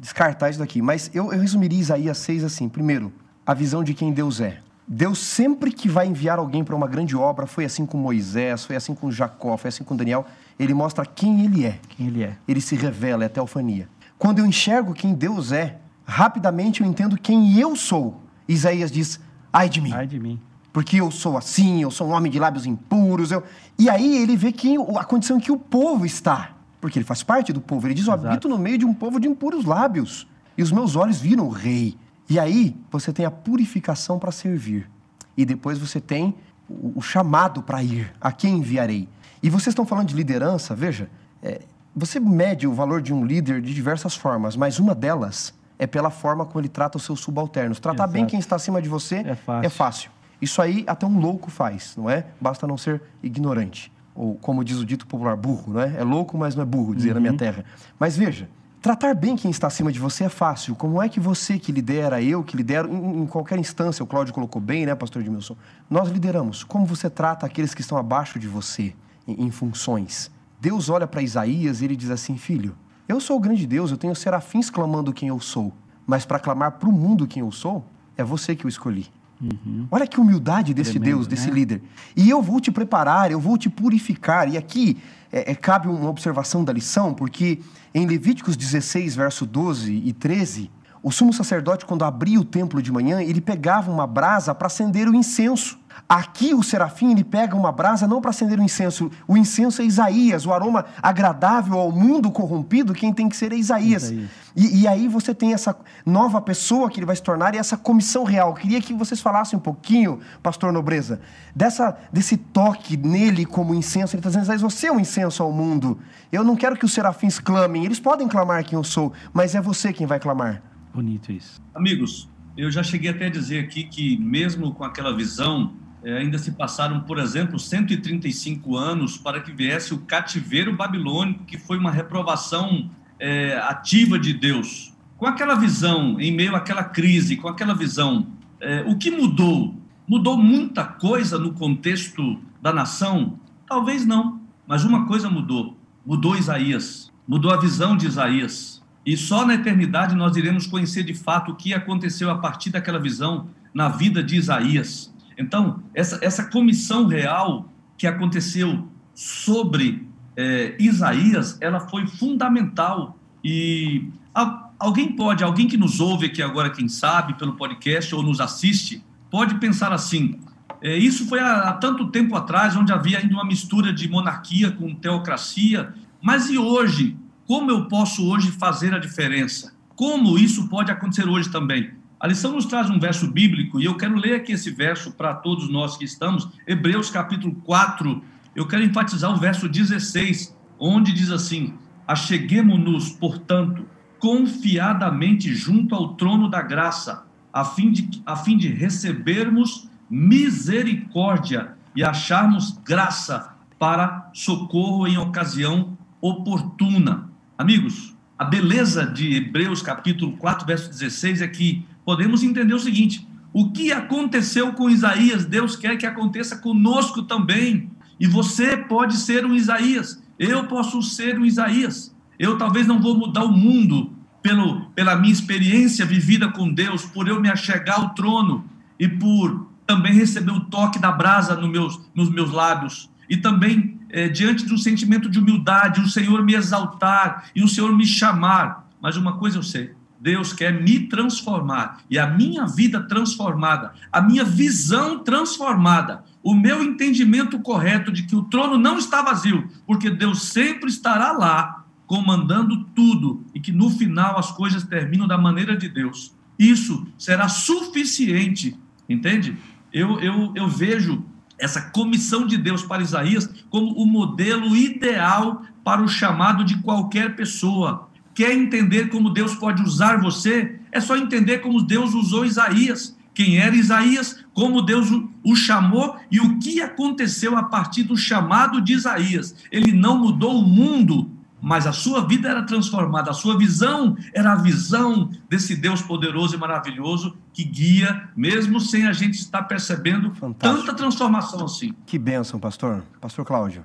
descartar isso daqui. Mas eu, eu resumiria Isaías 6 assim. Primeiro, a visão de quem Deus é. Deus sempre que vai enviar alguém para uma grande obra, foi assim com Moisés, foi assim com Jacó, foi assim com Daniel, ele mostra quem ele é. Quem ele é. Ele se revela, é teofania. Quando eu enxergo quem Deus é, rapidamente eu entendo quem eu sou. Isaías diz: ai de mim. Ai de mim. Porque eu sou assim, eu sou um homem de lábios impuros. Eu... E aí ele vê que a condição em que o povo está. Porque ele faz parte do povo. Ele diz: Eu habito no meio de um povo de impuros lábios. E os meus olhos viram o rei. E aí você tem a purificação para servir. E depois você tem o chamado para ir. A quem enviarei? E vocês estão falando de liderança, veja. É, você mede o valor de um líder de diversas formas, mas uma delas é pela forma como ele trata os seus subalternos. Tratar Exato. bem quem está acima de você é fácil. é fácil. Isso aí até um louco faz, não é? Basta não ser ignorante. Ou, como diz o dito popular, burro, não é? É louco, mas não é burro, dizia uhum. na minha uhum. terra. Mas veja, tratar bem quem está acima de você é fácil. Como é que você que lidera, eu que lidero, em, em qualquer instância, o Cláudio colocou bem, né, pastor Edmilson? Nós lideramos. Como você trata aqueles que estão abaixo de você em, funções? Deus olha para Isaías e ele diz assim: Filho, eu sou o grande Deus, eu tenho serafins clamando quem eu sou. Mas para clamar para o mundo quem eu sou, é você que eu escolhi. Uhum. Olha que humildade desse Tremendo, Deus, desse né? líder. E eu vou te preparar, eu vou te purificar. E aqui é, é, cabe uma observação da lição, porque em Levíticos 16, verso 12 e 13, o sumo sacerdote, quando abria o templo de manhã, ele pegava uma brasa para acender o incenso. Aqui o serafim ele pega uma brasa não para acender o incenso. O incenso é Isaías, o aroma agradável ao mundo corrompido, quem tem que ser é Isaías. Isaías. E, e, aí você tem essa nova pessoa que ele vai se tornar e essa comissão real. Eu queria que vocês falassem um pouquinho, pastor Nobreza, dessa, desse toque nele como incenso. Ele está dizendo, Isaías, você é um incenso ao mundo. Eu não quero que os serafins clamem. Eles podem clamar quem eu sou, mas é você quem vai clamar. Bonito isso. Amigos, eu já cheguei até a dizer aqui que mesmo com aquela visão ainda se passaram, por exemplo, 135 anos para que viesse o cativeiro babilônico, que foi uma reprovação é, ativa de Deus. Com aquela visão, em meio àquela crise, com aquela visão, é, o que mudou? Mudou muita coisa no contexto da nação? Talvez não, mas uma coisa mudou. Mudou Isaías, mudou a visão de Isaías. E só na eternidade nós iremos conhecer de fato o que aconteceu a partir daquela visão na vida de Isaías. Então, essa, essa comissão real que aconteceu sobre é, Isaías, ela foi fundamental. E a, alguém pode, alguém que nos ouve aqui agora, quem sabe, pelo podcast ou nos assiste, pode pensar assim: é, isso foi há, há tanto tempo atrás, onde havia ainda uma mistura de monarquia com teocracia, mas e hoje? Como eu posso hoje fazer a diferença? Como isso pode acontecer hoje também? A lição nos traz um verso bíblico, e eu quero ler aqui esse verso para todos nós que estamos, Hebreus capítulo 4, eu quero enfatizar o verso 16, onde diz assim: Acheguemo-nos, portanto, confiadamente junto ao trono da graça, a fim de, a fim de recebermos misericórdia e acharmos graça para socorro em ocasião oportuna. Amigos, a beleza de Hebreus capítulo 4, verso 16 é que podemos entender o seguinte: o que aconteceu com Isaías, Deus quer que aconteça conosco também. E você pode ser um Isaías, eu posso ser um Isaías. Eu talvez não vou mudar o mundo pelo, pela minha experiência vivida com Deus, por eu me achegar ao trono e por também receber o toque da brasa meus, nos meus lábios. E também, é, diante de um sentimento de humildade, o Senhor me exaltar e o Senhor me chamar. Mas uma coisa eu sei: Deus quer me transformar e a minha vida transformada, a minha visão transformada, o meu entendimento correto de que o trono não está vazio, porque Deus sempre estará lá comandando tudo e que no final as coisas terminam da maneira de Deus. Isso será suficiente, entende? Eu, eu, eu vejo essa comissão de Deus para Isaías como o modelo ideal para o chamado de qualquer pessoa Quer entender como Deus pode usar você? É só entender como Deus usou Isaías. Quem era Isaías, como Deus o chamou e o que aconteceu a partir do chamado de Isaías. Ele não mudou o mundo, mas a sua vida era transformada, a sua visão era a visão desse Deus poderoso e maravilhoso que guia, mesmo sem a gente estar percebendo Fantástico. tanta transformação assim. Que bênção, pastor. Pastor Cláudio.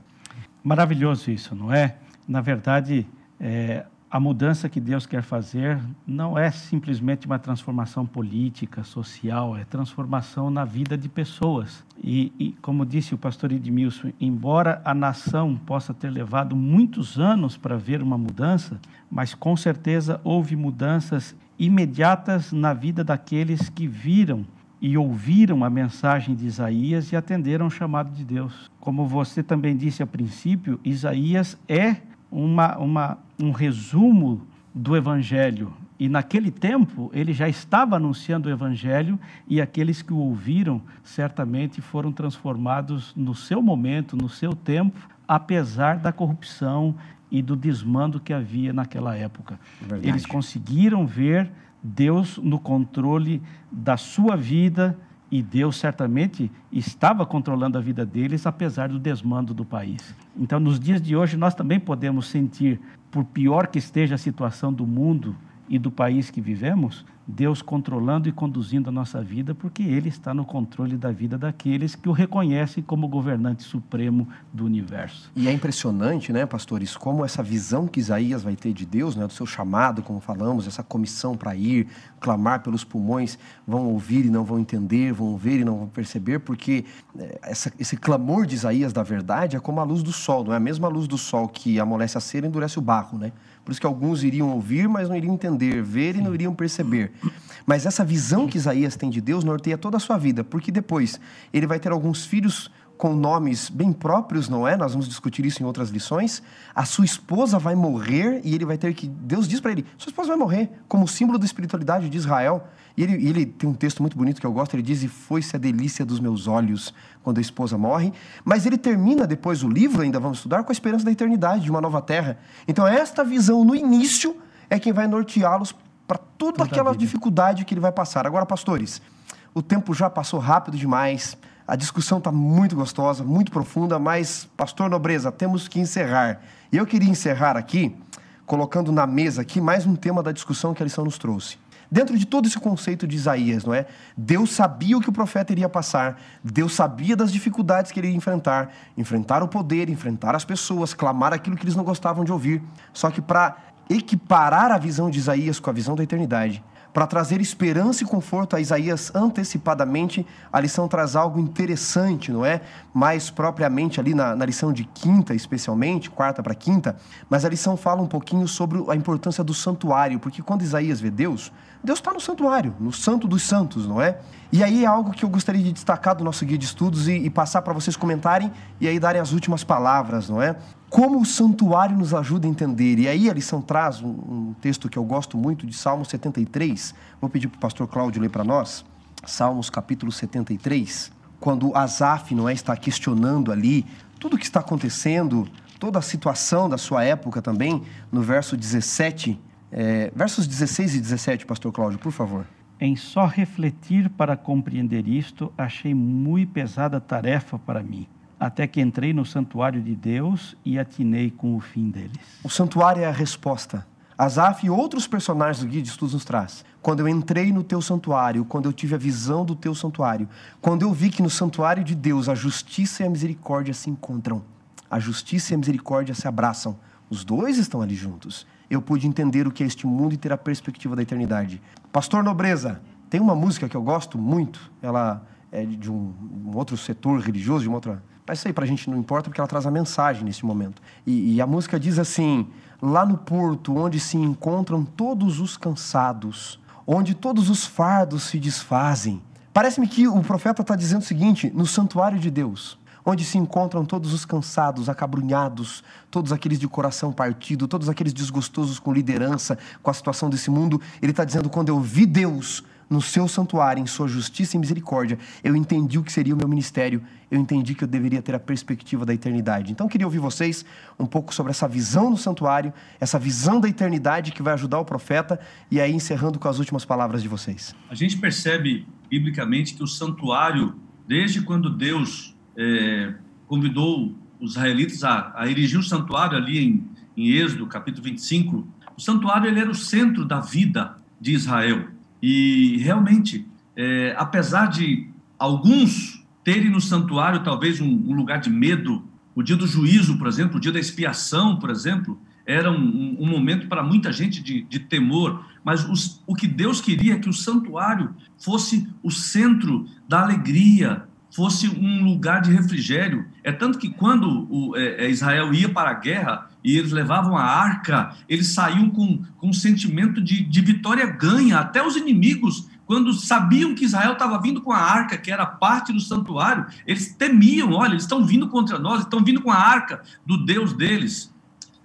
Maravilhoso isso, não é? Na verdade, é, a mudança que Deus quer fazer não é simplesmente uma transformação política, social, é transformação na vida de pessoas. E, e, como disse o pastor Edmilson, embora a nação possa ter levado muitos anos para ver uma mudança, mas com certeza houve mudanças imediatas na vida daqueles que viram e ouviram a mensagem de Isaías e atenderam ao chamado de Deus. Como você também disse a princípio, Isaías é uma, uma, um resumo do Evangelho. E naquele tempo ele já estava anunciando o Evangelho e aqueles que o ouviram certamente foram transformados no seu momento, no seu tempo, apesar da corrupção e do desmando que havia naquela época. Verdade. Eles conseguiram ver Deus no controle da sua vida e Deus certamente estava controlando a vida deles, apesar do desmando do país. Então, nos dias de hoje, nós também podemos sentir, por pior que esteja a situação do mundo e do país que vivemos, Deus controlando e conduzindo a nossa vida, porque Ele está no controle da vida daqueles que o reconhecem como governante supremo do universo. E é impressionante, né, pastores, como essa visão que Isaías vai ter de Deus, né, do seu chamado, como falamos, essa comissão para ir, clamar pelos pulmões, vão ouvir e não vão entender, vão ver e não vão perceber, porque é, essa, esse clamor de Isaías da verdade é como a luz do sol, não é a mesma luz do sol que amolece a cera e endurece o barro, né? Por isso que alguns iriam ouvir, mas não iriam entender, ver Sim. e não iriam perceber. Mas essa visão que Isaías tem de Deus norteia toda a sua vida, porque depois ele vai ter alguns filhos com nomes bem próprios, não é? Nós vamos discutir isso em outras lições. A sua esposa vai morrer e ele vai ter que. Deus diz para ele: sua esposa vai morrer, como símbolo da espiritualidade de Israel. E ele, ele tem um texto muito bonito que eu gosto. Ele diz: E foi-se a delícia dos meus olhos quando a esposa morre. Mas ele termina depois o livro, ainda vamos estudar, com a esperança da eternidade, de uma nova terra. Então, esta visão no início é quem vai norteá-los para toda, toda aquela dificuldade que ele vai passar. Agora, pastores, o tempo já passou rápido demais. A discussão está muito gostosa, muito profunda, mas, pastor Nobreza, temos que encerrar. E eu queria encerrar aqui, colocando na mesa aqui mais um tema da discussão que a lição nos trouxe. Dentro de todo esse conceito de Isaías, não é? Deus sabia o que o profeta iria passar, Deus sabia das dificuldades que ele ia enfrentar, enfrentar o poder, enfrentar as pessoas, clamar aquilo que eles não gostavam de ouvir. Só que para equiparar a visão de Isaías com a visão da eternidade, para trazer esperança e conforto a Isaías antecipadamente, a lição traz algo interessante, não é? Mais propriamente ali na, na lição de quinta, especialmente, quarta para quinta, mas a lição fala um pouquinho sobre a importância do santuário, porque quando Isaías vê Deus, Deus está no santuário, no santo dos santos, não é? E aí é algo que eu gostaria de destacar do nosso guia de estudos e, e passar para vocês comentarem e aí darem as últimas palavras, não é? Como o santuário nos ajuda a entender. E aí a lição traz um, um texto que eu gosto muito de Salmo 73. Vou pedir para o pastor Cláudio ler para nós. Salmos capítulo 73. Quando Asaf não é, está questionando ali tudo o que está acontecendo, toda a situação da sua época também, no verso 17, é, versos 16 e 17, pastor Cláudio, por favor. Em só refletir para compreender isto, achei muito pesada tarefa para mim até que entrei no santuário de Deus e atinei com o fim deles. O santuário é a resposta. Asaf e outros personagens do Guia de Estudos nos traz. Quando eu entrei no teu santuário, quando eu tive a visão do teu santuário, quando eu vi que no santuário de Deus a justiça e a misericórdia se encontram, a justiça e a misericórdia se abraçam, os dois estão ali juntos. Eu pude entender o que é este mundo e ter a perspectiva da eternidade. Pastor Nobreza, tem uma música que eu gosto muito, ela é de um, um outro setor religioso, de uma outra mas isso aí para a gente não importa, porque ela traz a mensagem nesse momento. E, e, a música diz assim: lá no porto, onde se encontram todos os cansados, onde todos os fardos se desfazem. Parece-me que o profeta está dizendo o seguinte: no santuário de Deus, onde se encontram todos os cansados, acabrunhados, todos aqueles de coração partido, todos aqueles desgostosos com liderança, com a situação desse mundo, ele está dizendo: quando eu vi Deus no seu santuário, em sua justiça e misericórdia, eu entendi o que seria o meu ministério, eu entendi que eu deveria ter a perspectiva da eternidade. Então, eu queria ouvir vocês um pouco sobre essa visão no santuário, essa visão da eternidade que vai ajudar o profeta, e aí encerrando com as últimas palavras de vocês. A gente percebe, biblicamente, que o santuário, desde quando Deus é, convidou os israelitas a, a erigir o santuário ali em, em Êxodo, capítulo 25, o santuário ele era o centro da vida de Israel. E realmente, é, apesar de alguns terem no santuário talvez um, um, lugar de medo, o dia do juízo, por exemplo, o dia da expiação, por exemplo, era um, um, momento para muita gente de, de temor, mas os, o que Deus queria é que o santuário fosse o centro da alegria, fosse um lugar de refrigério. É tanto que quando o, é, é, Israel ia para a guerra e eles levavam a arca, eles saíam com, com um sentimento de, de vitória ganha. Até os inimigos, quando sabiam que Israel estava vindo com a arca, que era parte do santuário, eles temiam: olha, eles estão vindo contra nós, estão vindo com a arca do Deus deles.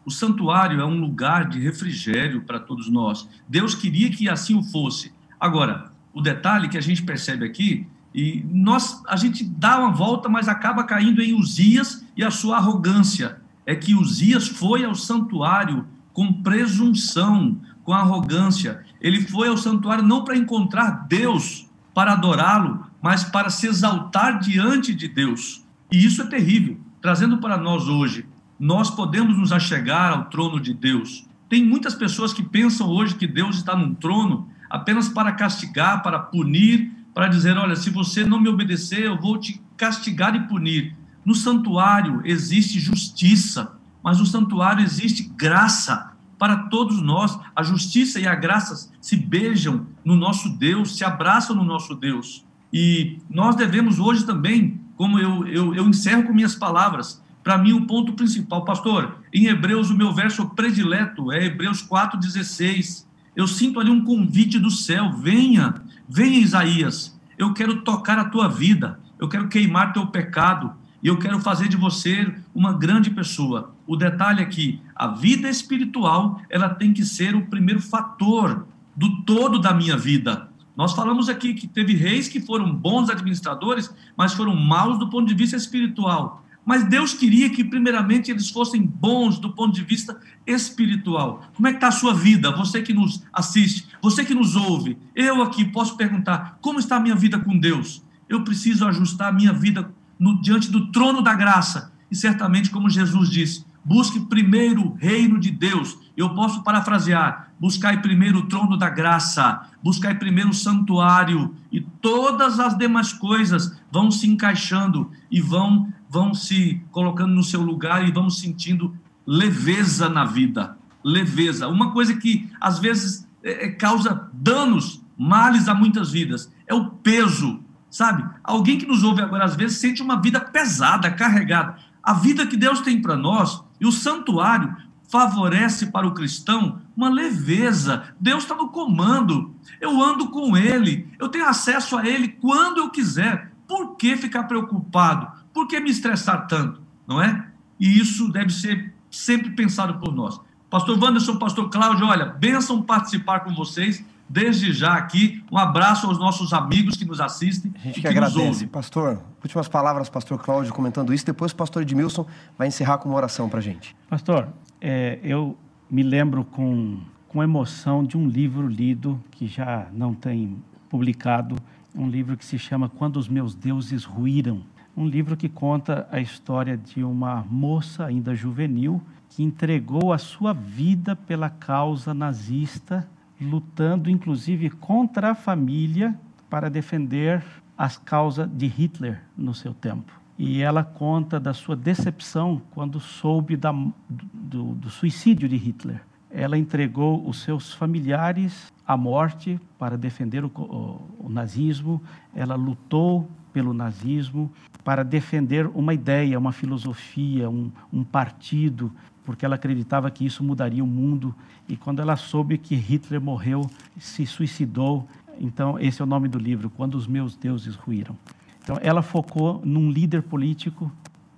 O santuário é um lugar de refrigério para todos nós. Deus queria que assim o fosse. Agora, o detalhe que a gente percebe aqui e nós, a gente dá uma volta, mas acaba caindo em Uzias e a sua arrogância. É que Uzias foi ao santuário com presunção, com arrogância. Ele foi ao santuário não para encontrar Deus, para adorá-lo, mas para se exaltar diante de Deus. E isso é terrível. Trazendo para nós hoje, nós podemos nos achegar ao trono de Deus. Tem muitas pessoas que pensam hoje que Deus está num trono apenas para castigar, para punir, para dizer: olha, se você não me obedecer, eu vou te castigar e punir. No santuário existe justiça, mas no santuário existe graça para todos nós. A justiça e a graça se beijam no nosso Deus, se abraçam no nosso Deus. E nós devemos hoje também, como eu, eu, eu encerro com minhas palavras, para mim o ponto principal, pastor, em Hebreus o meu verso predileto é Hebreus 4,16. Eu sinto ali um convite do céu, venha, Venha, Isaías, eu quero tocar a tua vida, eu quero queimar teu pecado e eu quero fazer de você uma grande pessoa. O detalhe é que a vida espiritual, ela tem que ser o primeiro fator do todo da minha vida. Nós falamos aqui que teve reis que foram bons administradores, mas foram maus do ponto de vista espiritual. Mas Deus queria que, primeiramente, eles fossem bons do ponto de vista espiritual. Como é que está a sua vida? Você que nos assiste, você que nos ouve, eu aqui posso perguntar: como está a minha vida com Deus? Eu preciso ajustar a minha vida no, diante do trono da graça. E certamente, como Jesus disse, busque primeiro o reino de Deus. Eu posso parafrasear: buscai primeiro o trono da graça, buscai primeiro o santuário, e todas as demais coisas vão se encaixando e vão vão se colocando no seu lugar e vão sentindo leveza na vida. Leveza. Uma coisa que às vezes é, é, causa danos, males a muitas vidas, é o peso. Sabe? Alguém que nos ouve agora às vezes sente uma vida pesada, carregada. A vida que Deus tem para nós e o santuário favorece para o cristão uma leveza. Deus está no comando. Eu ando com Ele, eu tenho acesso a Ele quando eu quiser. Por que ficar preocupado? Por que me estressar tanto? Não é? E isso deve ser sempre pensado por nós. Pastor Wanderson, Pastor Cláudio, olha, benção participar com vocês. Desde já aqui, um abraço aos nossos amigos que nos assistem. A gente que, que agradece. Pastor, últimas palavras, Pastor Cláudio, comentando isso. Depois o Pastor Edmilson vai encerrar com uma oração para a gente. Pastor, é, eu me lembro com, com emoção de um livro lido, que já não tem publicado, um livro que se chama Quando os Meus Deuses Ruíram um livro que conta a história de uma moça ainda juvenil que entregou a sua vida pela causa nazista, lutando inclusive contra a família para defender as causas de Hitler no seu tempo. E ela conta da sua decepção quando soube da, do, do suicídio de Hitler. Ela entregou os seus familiares à morte para defender o, o, o nazismo, ela lutou pelo nazismo para defender uma ideia, uma filosofia, um, um partido, porque ela acreditava que isso mudaria o mundo. E quando ela soube que Hitler morreu, se suicidou. Então, esse é o nome do livro, Quando os Meus Deuses Ruíram. Então, ela focou num líder político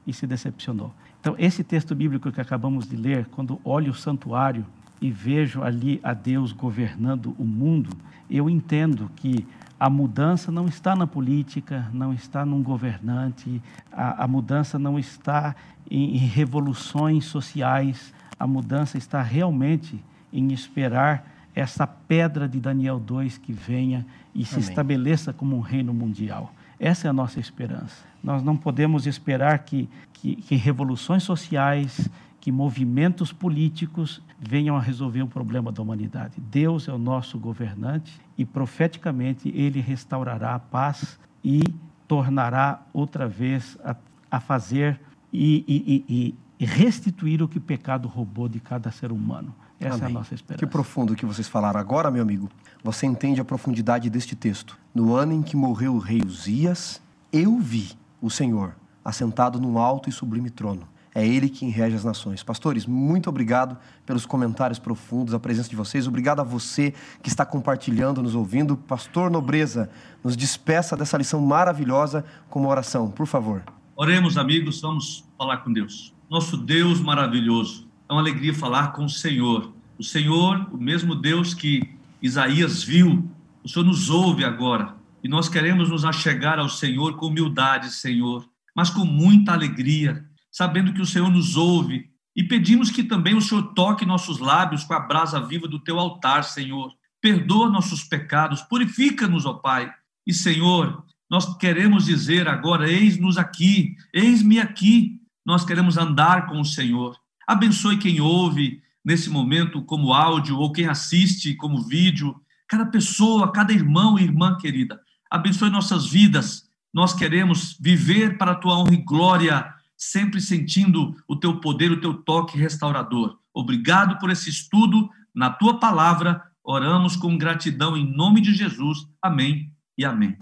e se decepcionou. Então, esse texto bíblico que acabamos de ler, quando olho o santuário e vejo ali a Deus governando o mundo, eu entendo que a mudança não está na política, não está num governante, a, a mudança não está em, em revoluções sociais, a mudança está realmente em esperar essa pedra de Daniel 2 que venha e Amém. se estabeleça como um reino mundial. Essa é a nossa esperança. Nós não podemos esperar que, que, que revoluções sociais, que movimentos políticos venham a resolver o problema da humanidade. Deus é o nosso governante e profeticamente ele restaurará a paz e tornará outra vez a, a fazer e, e, e, restituir o que o pecado roubou de cada ser humano. Essa Amém. é a nossa esperança. Que profundo que vocês falaram agora, meu amigo. Você entende a profundidade deste texto. No ano em que morreu o rei Uzias, eu vi o Senhor, assentado num alto e sublime trono. É Ele quem rege as nações. Pastores, muito obrigado pelos comentários profundos, a presença de vocês. Obrigado a você que está compartilhando, nos ouvindo. Pastor Nobreza, nos despeça dessa lição maravilhosa com uma oração, por favor. Oremos, amigos, vamos falar com Deus. Nosso Deus maravilhoso. É uma alegria falar com o Senhor. O Senhor, o mesmo Deus que Isaías viu, o Senhor nos ouve agora. E nós queremos nos achegar ao Senhor com humildade, Senhor, mas com muita alegria, sabendo que o Senhor nos ouve. E pedimos que também o Senhor toque nossos lábios com a brasa viva do teu altar, Senhor. Perdoa nossos pecados, purifica-nos, ó Pai. E, Senhor, nós queremos dizer agora: eis-nos aqui, eis-me aqui. Nós queremos andar com o Senhor. Abençoe quem ouve nesse momento como áudio ou quem assiste como vídeo, cada pessoa, cada irmão e irmã querida. Abençoe nossas vidas. Nós queremos viver para a tua honra e glória, sempre sentindo o teu poder, o teu toque restaurador. Obrigado por esse estudo na tua palavra. Oramos com gratidão em nome de Jesus. Amém e amém.